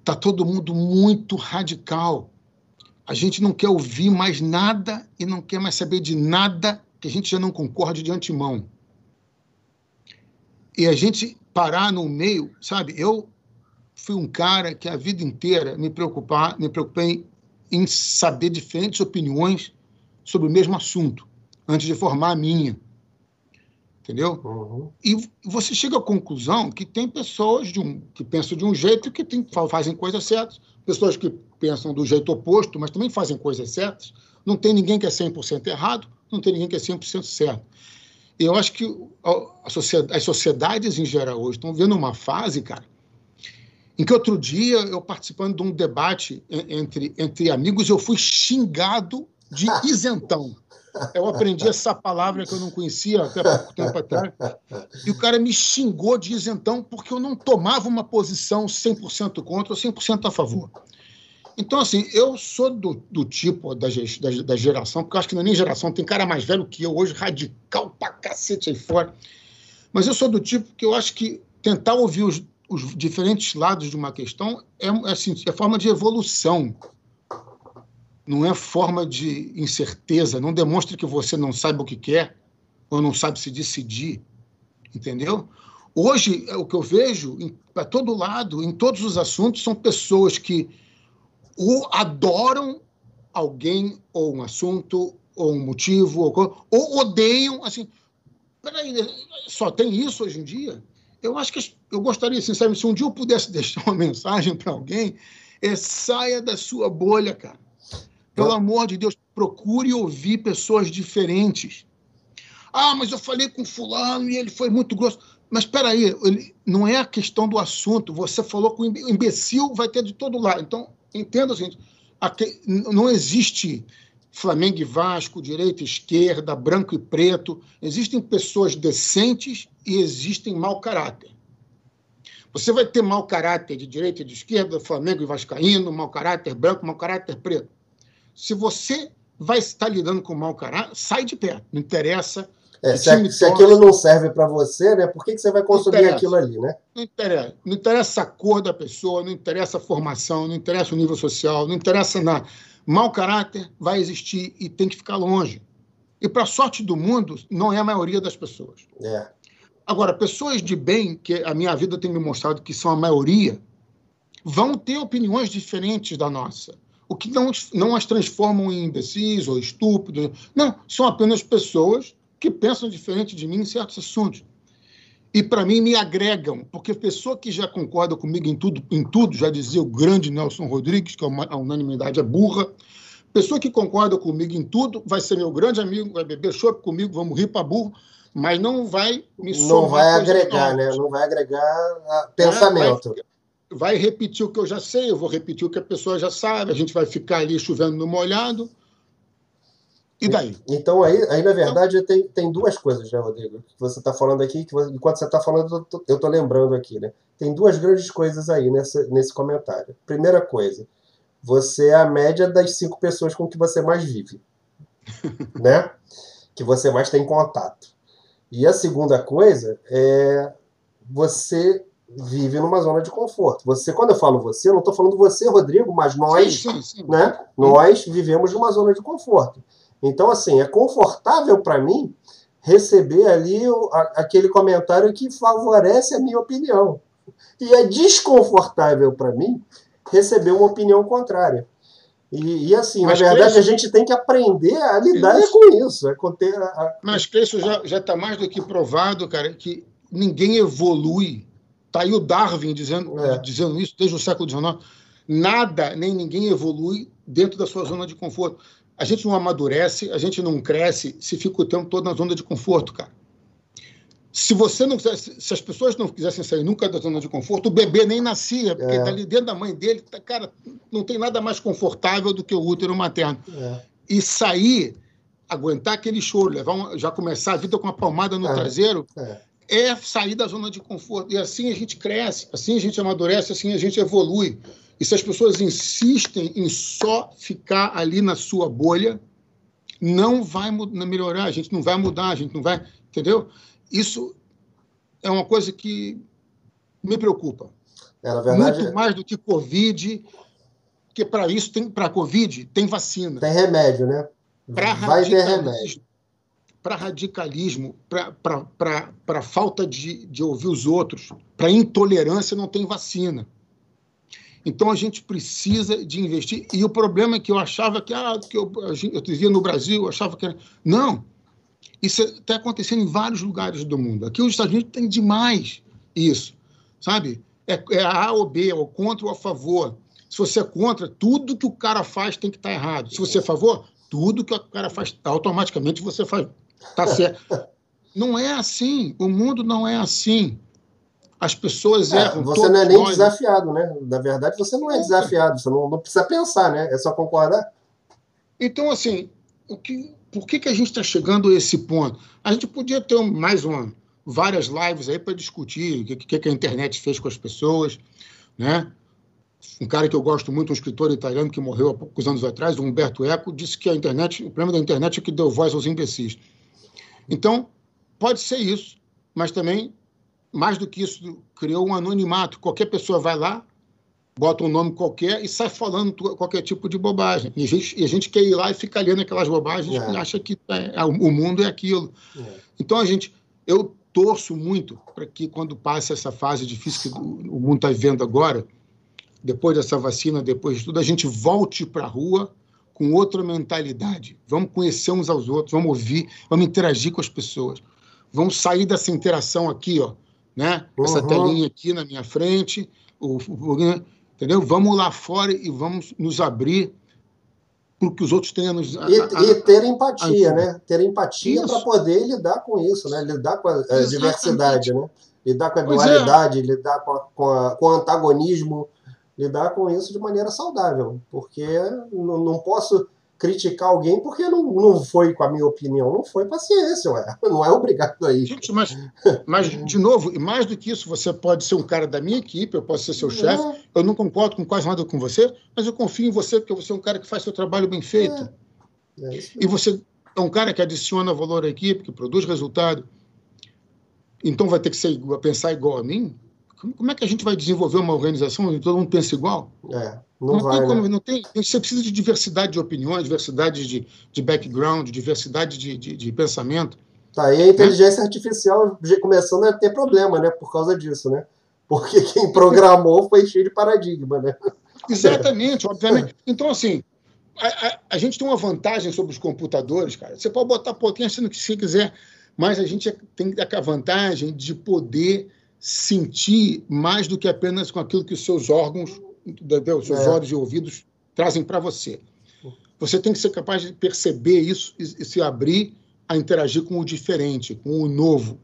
Tá todo mundo muito radical. A gente não quer ouvir mais nada e não quer mais saber de nada que a gente já não concorde de antemão. E a gente parar no meio, sabe? Eu fui um cara que a vida inteira me preocupar, me preocupei em saber diferentes opiniões sobre o mesmo assunto antes de formar a minha entendeu? Uhum. E você chega à conclusão que tem pessoas de um, que pensam de um jeito que tem, fazem coisas certas, pessoas que pensam do jeito oposto, mas também fazem coisas certas. Não tem ninguém que é 100% errado, não tem ninguém que é 100% certo. Eu acho que a sociedade, as sociedades em geral hoje estão vendo uma fase, cara, em que outro dia eu participando de um debate entre, entre amigos, eu fui xingado de [LAUGHS] isentão. Eu aprendi essa palavra que eu não conhecia até pouco tempo atrás. E o cara me xingou de isentão porque eu não tomava uma posição 100% contra ou 100% a favor. Então, assim, eu sou do, do tipo da, da, da, geração, porque eu acho que não é nem geração, tem cara mais velho que eu hoje, radical pra cacete aí fora. Mas eu sou do tipo que eu acho que tentar ouvir os, os diferentes lados de uma questão é, assim, é forma de evolução. Não é forma de incerteza. Não demonstra que você não sabe o que quer ou não sabe se decidir. Entendeu? Hoje, o que eu vejo para todo lado, em todos os assuntos, são pessoas que ou adoram alguém ou um assunto ou um motivo ou, ou odeiam assim peraí só tem isso hoje em dia eu acho que eu gostaria sinceramente se um dia eu pudesse [LAUGHS] deixar uma mensagem para alguém é saia da sua bolha cara pelo amor de Deus procure ouvir pessoas diferentes ah mas eu falei com fulano e ele foi muito grosso mas espera aí, não é a questão do assunto. Você falou que o imbecil vai ter de todo lado. Então, entenda o seguinte: aqui, não existe Flamengo e Vasco, direita e esquerda, branco e preto. Existem pessoas decentes e existem mau caráter. Você vai ter mau caráter de direita e de esquerda, Flamengo e Vascaíno, mau caráter branco, mau caráter preto. Se você vai estar lidando com mau caráter, sai de perto. Não interessa é, se, se aquilo não serve para você, né? Por que, que você vai consumir aquilo ali, né? Não interessa. Não interessa a cor da pessoa, não interessa a formação, não interessa o nível social, não interessa nada. Mau caráter vai existir e tem que ficar longe. E, para sorte do mundo, não é a maioria das pessoas. É. Agora, pessoas de bem, que a minha vida tem me mostrado que são a maioria, vão ter opiniões diferentes da nossa. O que não, não as transformam em imbecis ou estúpidos. Não, são apenas pessoas que pensam diferente de mim em certos assuntos. E, para mim, me agregam, porque pessoa que já concorda comigo em tudo, em tudo, já dizia o grande Nelson Rodrigues, que a unanimidade é burra, pessoa que concorda comigo em tudo vai ser meu grande amigo, vai beber chopp comigo, vamos rir para burro, mas não vai me somar. Não vai agregar, né? Não vai agregar pensamento. Vai, vai repetir o que eu já sei, eu vou repetir o que a pessoa já sabe, a gente vai ficar ali chovendo no molhado, e daí? Então, aí, aí na verdade, então... tem, tem duas coisas, né, Rodrigo? Que você está falando aqui, que você, enquanto você está falando, eu estou lembrando aqui, né? Tem duas grandes coisas aí nessa, nesse comentário. Primeira coisa, você é a média das cinco pessoas com que você mais vive, [LAUGHS] né? Que você mais tem contato. E a segunda coisa é você vive numa zona de conforto. Você, quando eu falo você, eu não estou falando você, Rodrigo, mas nós, sim, sim, sim. né? Nós vivemos numa zona de conforto. Então, assim, é confortável para mim receber ali o, a, aquele comentário que favorece a minha opinião. E é desconfortável para mim receber uma opinião contrária. E, e assim, Mas na verdade, a gente tem que aprender a lidar isso. com isso. É conter a, a... Mas isso já está mais do que provado, cara, que ninguém evolui. Está aí o Darwin dizendo, é. dizendo isso desde o século XIX. Nada nem ninguém evolui dentro da sua zona de conforto. A gente não amadurece, a gente não cresce se fica o tempo todo na zona de conforto, cara. Se você não quisesse, se as pessoas não quisessem sair nunca da zona de conforto, o bebê nem nascia, porque é. ali dentro da mãe dele, tá, cara, não tem nada mais confortável do que o útero materno. É. E sair, aguentar aquele choro, levar um, já começar a vida com uma palmada no é. traseiro, é. sair da zona de conforto. E assim a gente cresce, assim a gente amadurece, assim a gente evolui. E se as pessoas insistem em só ficar ali na sua bolha, não vai melhorar, a gente não vai mudar, a gente não vai. Entendeu? Isso é uma coisa que me preocupa. É, na verdade, Muito mais do que Covid, que para isso, tem para Covid, tem vacina. Tem remédio, né? Pra vai ter remédio. Para radicalismo, para falta de, de ouvir os outros, para intolerância, não tem vacina. Então a gente precisa de investir. E o problema é que eu achava que, ah, que eu, eu vivia no Brasil, eu achava que era. Não! Isso está acontecendo em vários lugares do mundo. Aqui os Estados Unidos tem demais isso, sabe? É, é A ou B, ou contra ou a favor. Se você é contra, tudo que o cara faz tem que estar tá errado. Se você é a favor, tudo que o cara faz, automaticamente você faz. Está certo. Não é assim. O mundo não é assim. As pessoas é, erram. Você não é nem nós, desafiado, né? Na verdade, você não é desafiado, você não, não precisa pensar, né? É só concordar. Então, assim, o que, por que, que a gente está chegando a esse ponto? A gente podia ter mais uma, várias lives aí para discutir o que, que, que a internet fez com as pessoas, né? Um cara que eu gosto muito, um escritor italiano que morreu há poucos anos atrás, o Humberto Eco, disse que a internet, o problema da internet é que deu voz aos imbecis. Então, pode ser isso, mas também mais do que isso, criou um anonimato. Qualquer pessoa vai lá, bota um nome qualquer e sai falando qualquer tipo de bobagem. E a gente, e a gente quer ir lá e ficar lendo aquelas bobagens é. e acha que é, é, o mundo é aquilo. É. Então a gente, eu torço muito para que quando passe essa fase difícil que o mundo está vivendo agora, depois dessa vacina, depois de tudo, a gente volte para a rua com outra mentalidade. Vamos conhecer uns aos outros, vamos ouvir, vamos interagir com as pessoas. Vamos sair dessa interação aqui, ó, né? Essa uhum. telinha aqui na minha frente, o, o, entendeu? Vamos lá fora e vamos nos abrir para que os outros tenham nos. E, a, e ter empatia, a, né? Ter empatia para poder lidar com isso, né? Lidar com a, a diversidade, né? Lidar com a é. dualidade, é. lidar com, a, com, a, com o antagonismo, lidar com isso de maneira saudável. Porque não, não posso criticar alguém porque não, não foi com a minha opinião, não foi paciência, ué. [LAUGHS] não é obrigado aí. Gente, mas, mas, de novo, e mais do que isso, você pode ser um cara da minha equipe, eu posso ser seu chefe, é. eu não concordo com quase nada com você, mas eu confio em você porque você é um cara que faz seu trabalho bem feito. É. É e você é um cara que adiciona valor à equipe, que produz resultado. Então vai ter que ser, pensar igual a mim? Como é que a gente vai desenvolver uma organização onde todo mundo pensa igual? É, não, não vai, tem como, né? não tem. Você precisa de diversidade de opiniões, diversidade de, de background, diversidade de, de, de pensamento. Tá, e a inteligência artificial começando a ter problema, né? Por causa disso, né? Porque [LAUGHS] quem programou foi cheio de paradigma, né? Exatamente, [LAUGHS] obviamente. Então, assim, a, a, a, gente tem uma vantagem sobre os computadores, cara. Você pode botar potência no que você quiser, mas a gente tem a vantagem de poder sentir mais do que apenas com aquilo que os seus órgãos, entendeu? seus é. olhos e ouvidos trazem para você. Você tem que ser capaz de perceber isso e, e se abrir a interagir com o diferente, com o novo,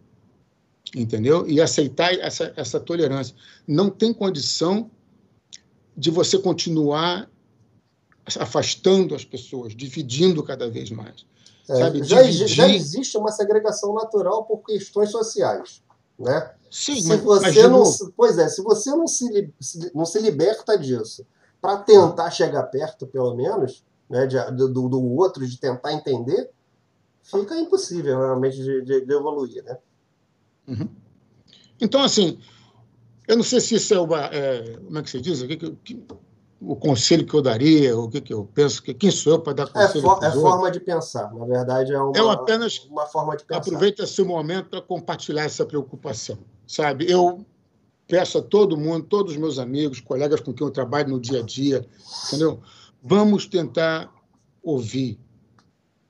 entendeu? E aceitar essa, essa tolerância. Não tem condição de você continuar afastando as pessoas, dividindo cada vez mais. É, já, já existe uma segregação natural por questões sociais, né? Sim, se você não, pois é, se você não se, não se liberta disso, para tentar chegar perto, pelo menos, né, de, do, do outro, de tentar entender, fica impossível realmente de, de, de evoluir, né? Uhum. Então, assim, eu não sei se isso é uma. É, como é que se diz? O, conselho que eu daria, o que, que eu penso, que, quem sou eu para dar é conselho? É, for, é forma de pensar, na verdade, é uma, eu apenas uma forma de pensar. Aproveito esse momento para compartilhar essa preocupação sabe? Eu peço a todo mundo, todos os meus amigos, colegas com quem eu trabalho no dia a dia, entendeu? Vamos tentar ouvir,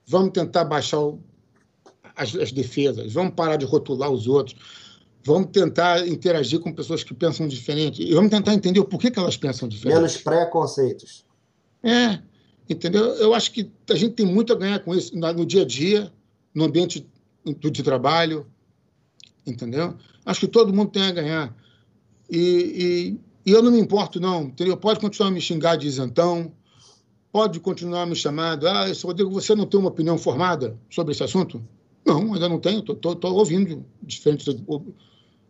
vamos tentar baixar as, as defesas, vamos parar de rotular os outros, vamos tentar interagir com pessoas que pensam diferente e vamos tentar entender o porquê que elas pensam diferente. Menos preconceitos. É, entendeu? Eu acho que a gente tem muito a ganhar com isso no dia a dia, no ambiente de trabalho, entendeu? Acho que todo mundo tem a ganhar. E, e, e eu não me importo, não, entendeu? Pode continuar a me xingar de isentão, pode continuar me chamando. Ah, Rodrigo, você não tem uma opinião formada sobre esse assunto? Não, ainda não tenho. Estou ouvindo diferentes.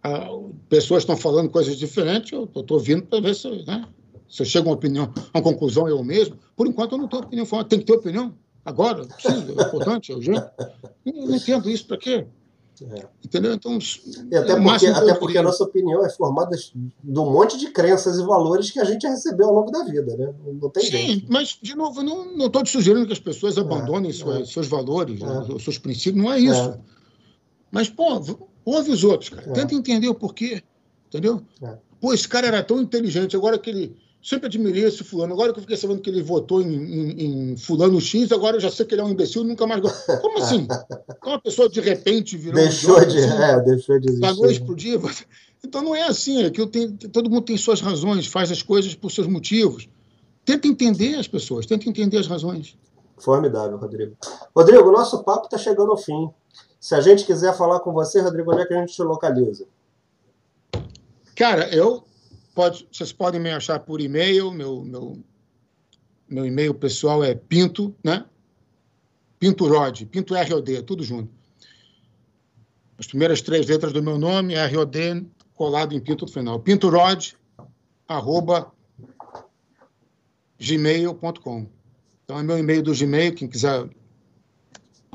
Uh, pessoas estão falando coisas diferentes, eu estou ouvindo para ver se, né, se eu chego a uma opinião, a uma conclusão eu mesmo. Por enquanto, eu não tenho opinião formada. Tem que ter opinião? Agora? Precisa? É importante? É urgente? Não, não entendo isso para quê? É. Entendeu? Então, e até porque, até porque a nossa opinião é formada de um monte de crenças e valores que a gente recebeu ao longo da vida, né? Não tem Sim, jeito. mas, de novo, não estou te sugerindo que as pessoas é, abandonem é, suas, é. seus valores, né? É. seus princípios, não é isso. É. Mas, pô, ouve os outros, cara. Tenta entender o porquê, entendeu? Pô, esse cara era tão inteligente, agora que ele sempre admirei esse fulano. Agora que eu fiquei sabendo que ele votou em, em, em fulano X, agora eu já sei que ele é um imbecil e nunca mais... Como assim? Como [LAUGHS] uma pessoa de repente virou... Deixou um de... Assim, é, deixou de existir. Noite pro dia. [LAUGHS] Então não é assim, é que eu tenho, todo mundo tem suas razões, faz as coisas por seus motivos. Tenta entender as pessoas, tenta entender as razões. Formidável, Rodrigo. Rodrigo, o nosso papo está chegando ao fim. Se a gente quiser falar com você, Rodrigo, onde é que a gente te localiza? Cara, eu Pode, vocês podem me achar por e-mail, meu, meu, meu e-mail pessoal é pinto, né? Pinto Rod, Pinto ROD, tudo junto. As primeiras três letras do meu nome, ROD, colado em Pinto no final. Pintorod, arroba gmail.com. Então é meu e-mail do Gmail, quem quiser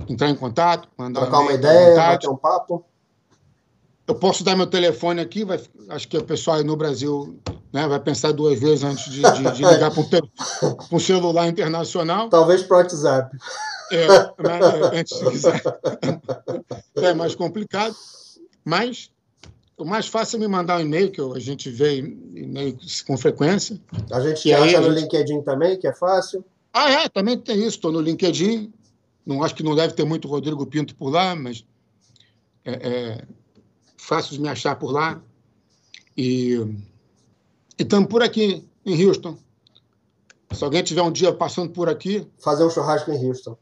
entrar em contato, mandar Trocar uma ideia, bater um papo. eu posso dar meu telefone aqui, vai, acho que o pessoal aí no Brasil né, vai pensar duas vezes antes de, de, de ligar para um, celular internacional. Talvez para o WhatsApp. É, mas, é, antes se quiser. [LAUGHS] É mais complicado. Mas o mais fácil é me mandar um e-mail, que a gente vê e-mail com frequência. A gente e acha no gente... LinkedIn também, que é fácil. Ah, é, também tem isso. Estou no LinkedIn. Não acho que não deve ter muito Rodrigo Pinto por lá, mas é, é fácil de me achar por lá. E estamos por aqui, em Houston. Se alguém tiver um dia passando por aqui. Fazer um churrasco em Houston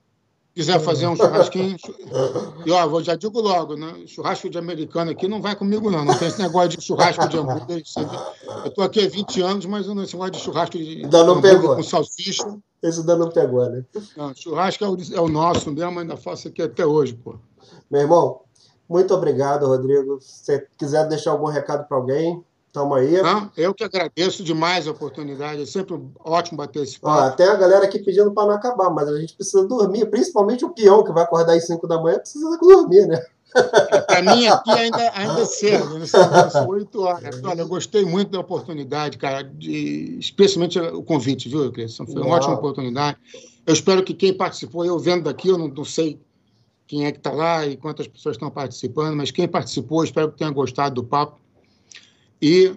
quiser fazer um churrasquinho, e ó, já digo logo, né? Churrasco de americano aqui não vai comigo, não. Não tem esse negócio de churrasco de hambúrguer. Eu estou aqui há 20 anos, mas não esse negócio de churrasco de ainda não pegou. com salsicha. Esse ainda não pegou, né? Não, churrasco é o, é o nosso mesmo, ainda faço aqui até hoje, pô. Meu irmão, muito obrigado, Rodrigo. Se você quiser deixar algum recado para alguém, Tamo aí. Eu que agradeço demais a oportunidade. É sempre ótimo bater esse papo. Ó, até a galera aqui pedindo para não acabar, mas a gente precisa dormir. Principalmente o peão que vai acordar às 5 da manhã precisa dormir, né? É, para mim aqui ainda, ainda é [LAUGHS] cedo, né? são 8 horas. Olha, eu gostei muito da oportunidade, cara, de, especialmente o convite, viu, Cleiton? Foi uma ótima oportunidade. Eu espero que quem participou, eu vendo daqui, eu não, não sei quem é que está lá e quantas pessoas estão participando, mas quem participou, espero que tenha gostado do papo. E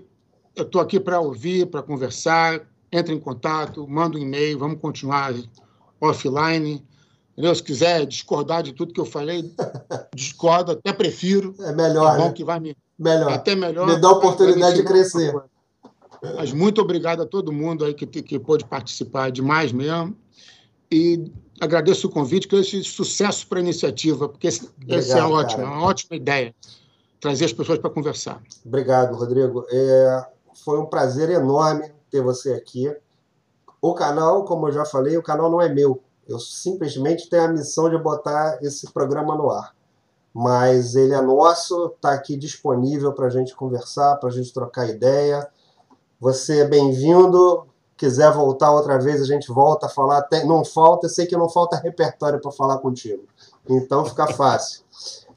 eu estou aqui para ouvir, para conversar. Entre em contato, manda um e-mail, vamos continuar offline. Entendeu? Se quiser discordar de tudo que eu falei, [LAUGHS] discorda, até prefiro. É melhor. É bom né? que vai me. Melhor. Até melhor. Me dá a oportunidade de crescer. Mas muito obrigado a todo mundo aí que, que pôde participar, demais mesmo. E agradeço o convite, que esse sucesso para a iniciativa, porque esse, esse é ótimo, é uma ótima ideia trazer as pessoas para conversar. Obrigado, Rodrigo. É, foi um prazer enorme ter você aqui. O canal, como eu já falei, o canal não é meu. Eu simplesmente tenho a missão de botar esse programa no ar. Mas ele é nosso, está aqui disponível para a gente conversar, para a gente trocar ideia. Você é bem-vindo. Quiser voltar outra vez, a gente volta a falar. Não falta, sei que não falta repertório para falar contigo. Então fica fácil.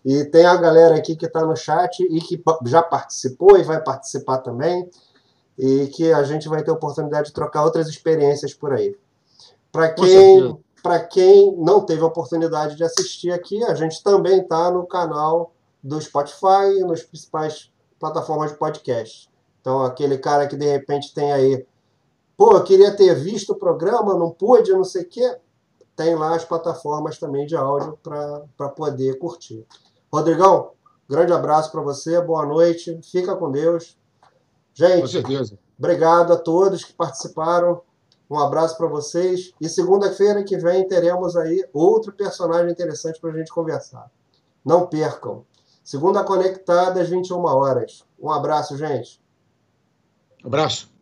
E tem a galera aqui que está no chat e que já participou e vai participar também. E que a gente vai ter oportunidade de trocar outras experiências por aí. Para quem, quem não teve a oportunidade de assistir aqui, a gente também está no canal do Spotify e nos principais plataformas de podcast. Então, aquele cara que de repente tem aí, pô, eu queria ter visto o programa, não pude, não sei o quê, tem lá as plataformas também de áudio para poder curtir. Rodrigão, grande abraço para você, boa noite, fica com Deus. Gente, com certeza. obrigado a todos que participaram. Um abraço para vocês. E segunda-feira que vem teremos aí outro personagem interessante para a gente conversar. Não percam. Segunda conectada às 21 horas. Um abraço, gente. Abraço.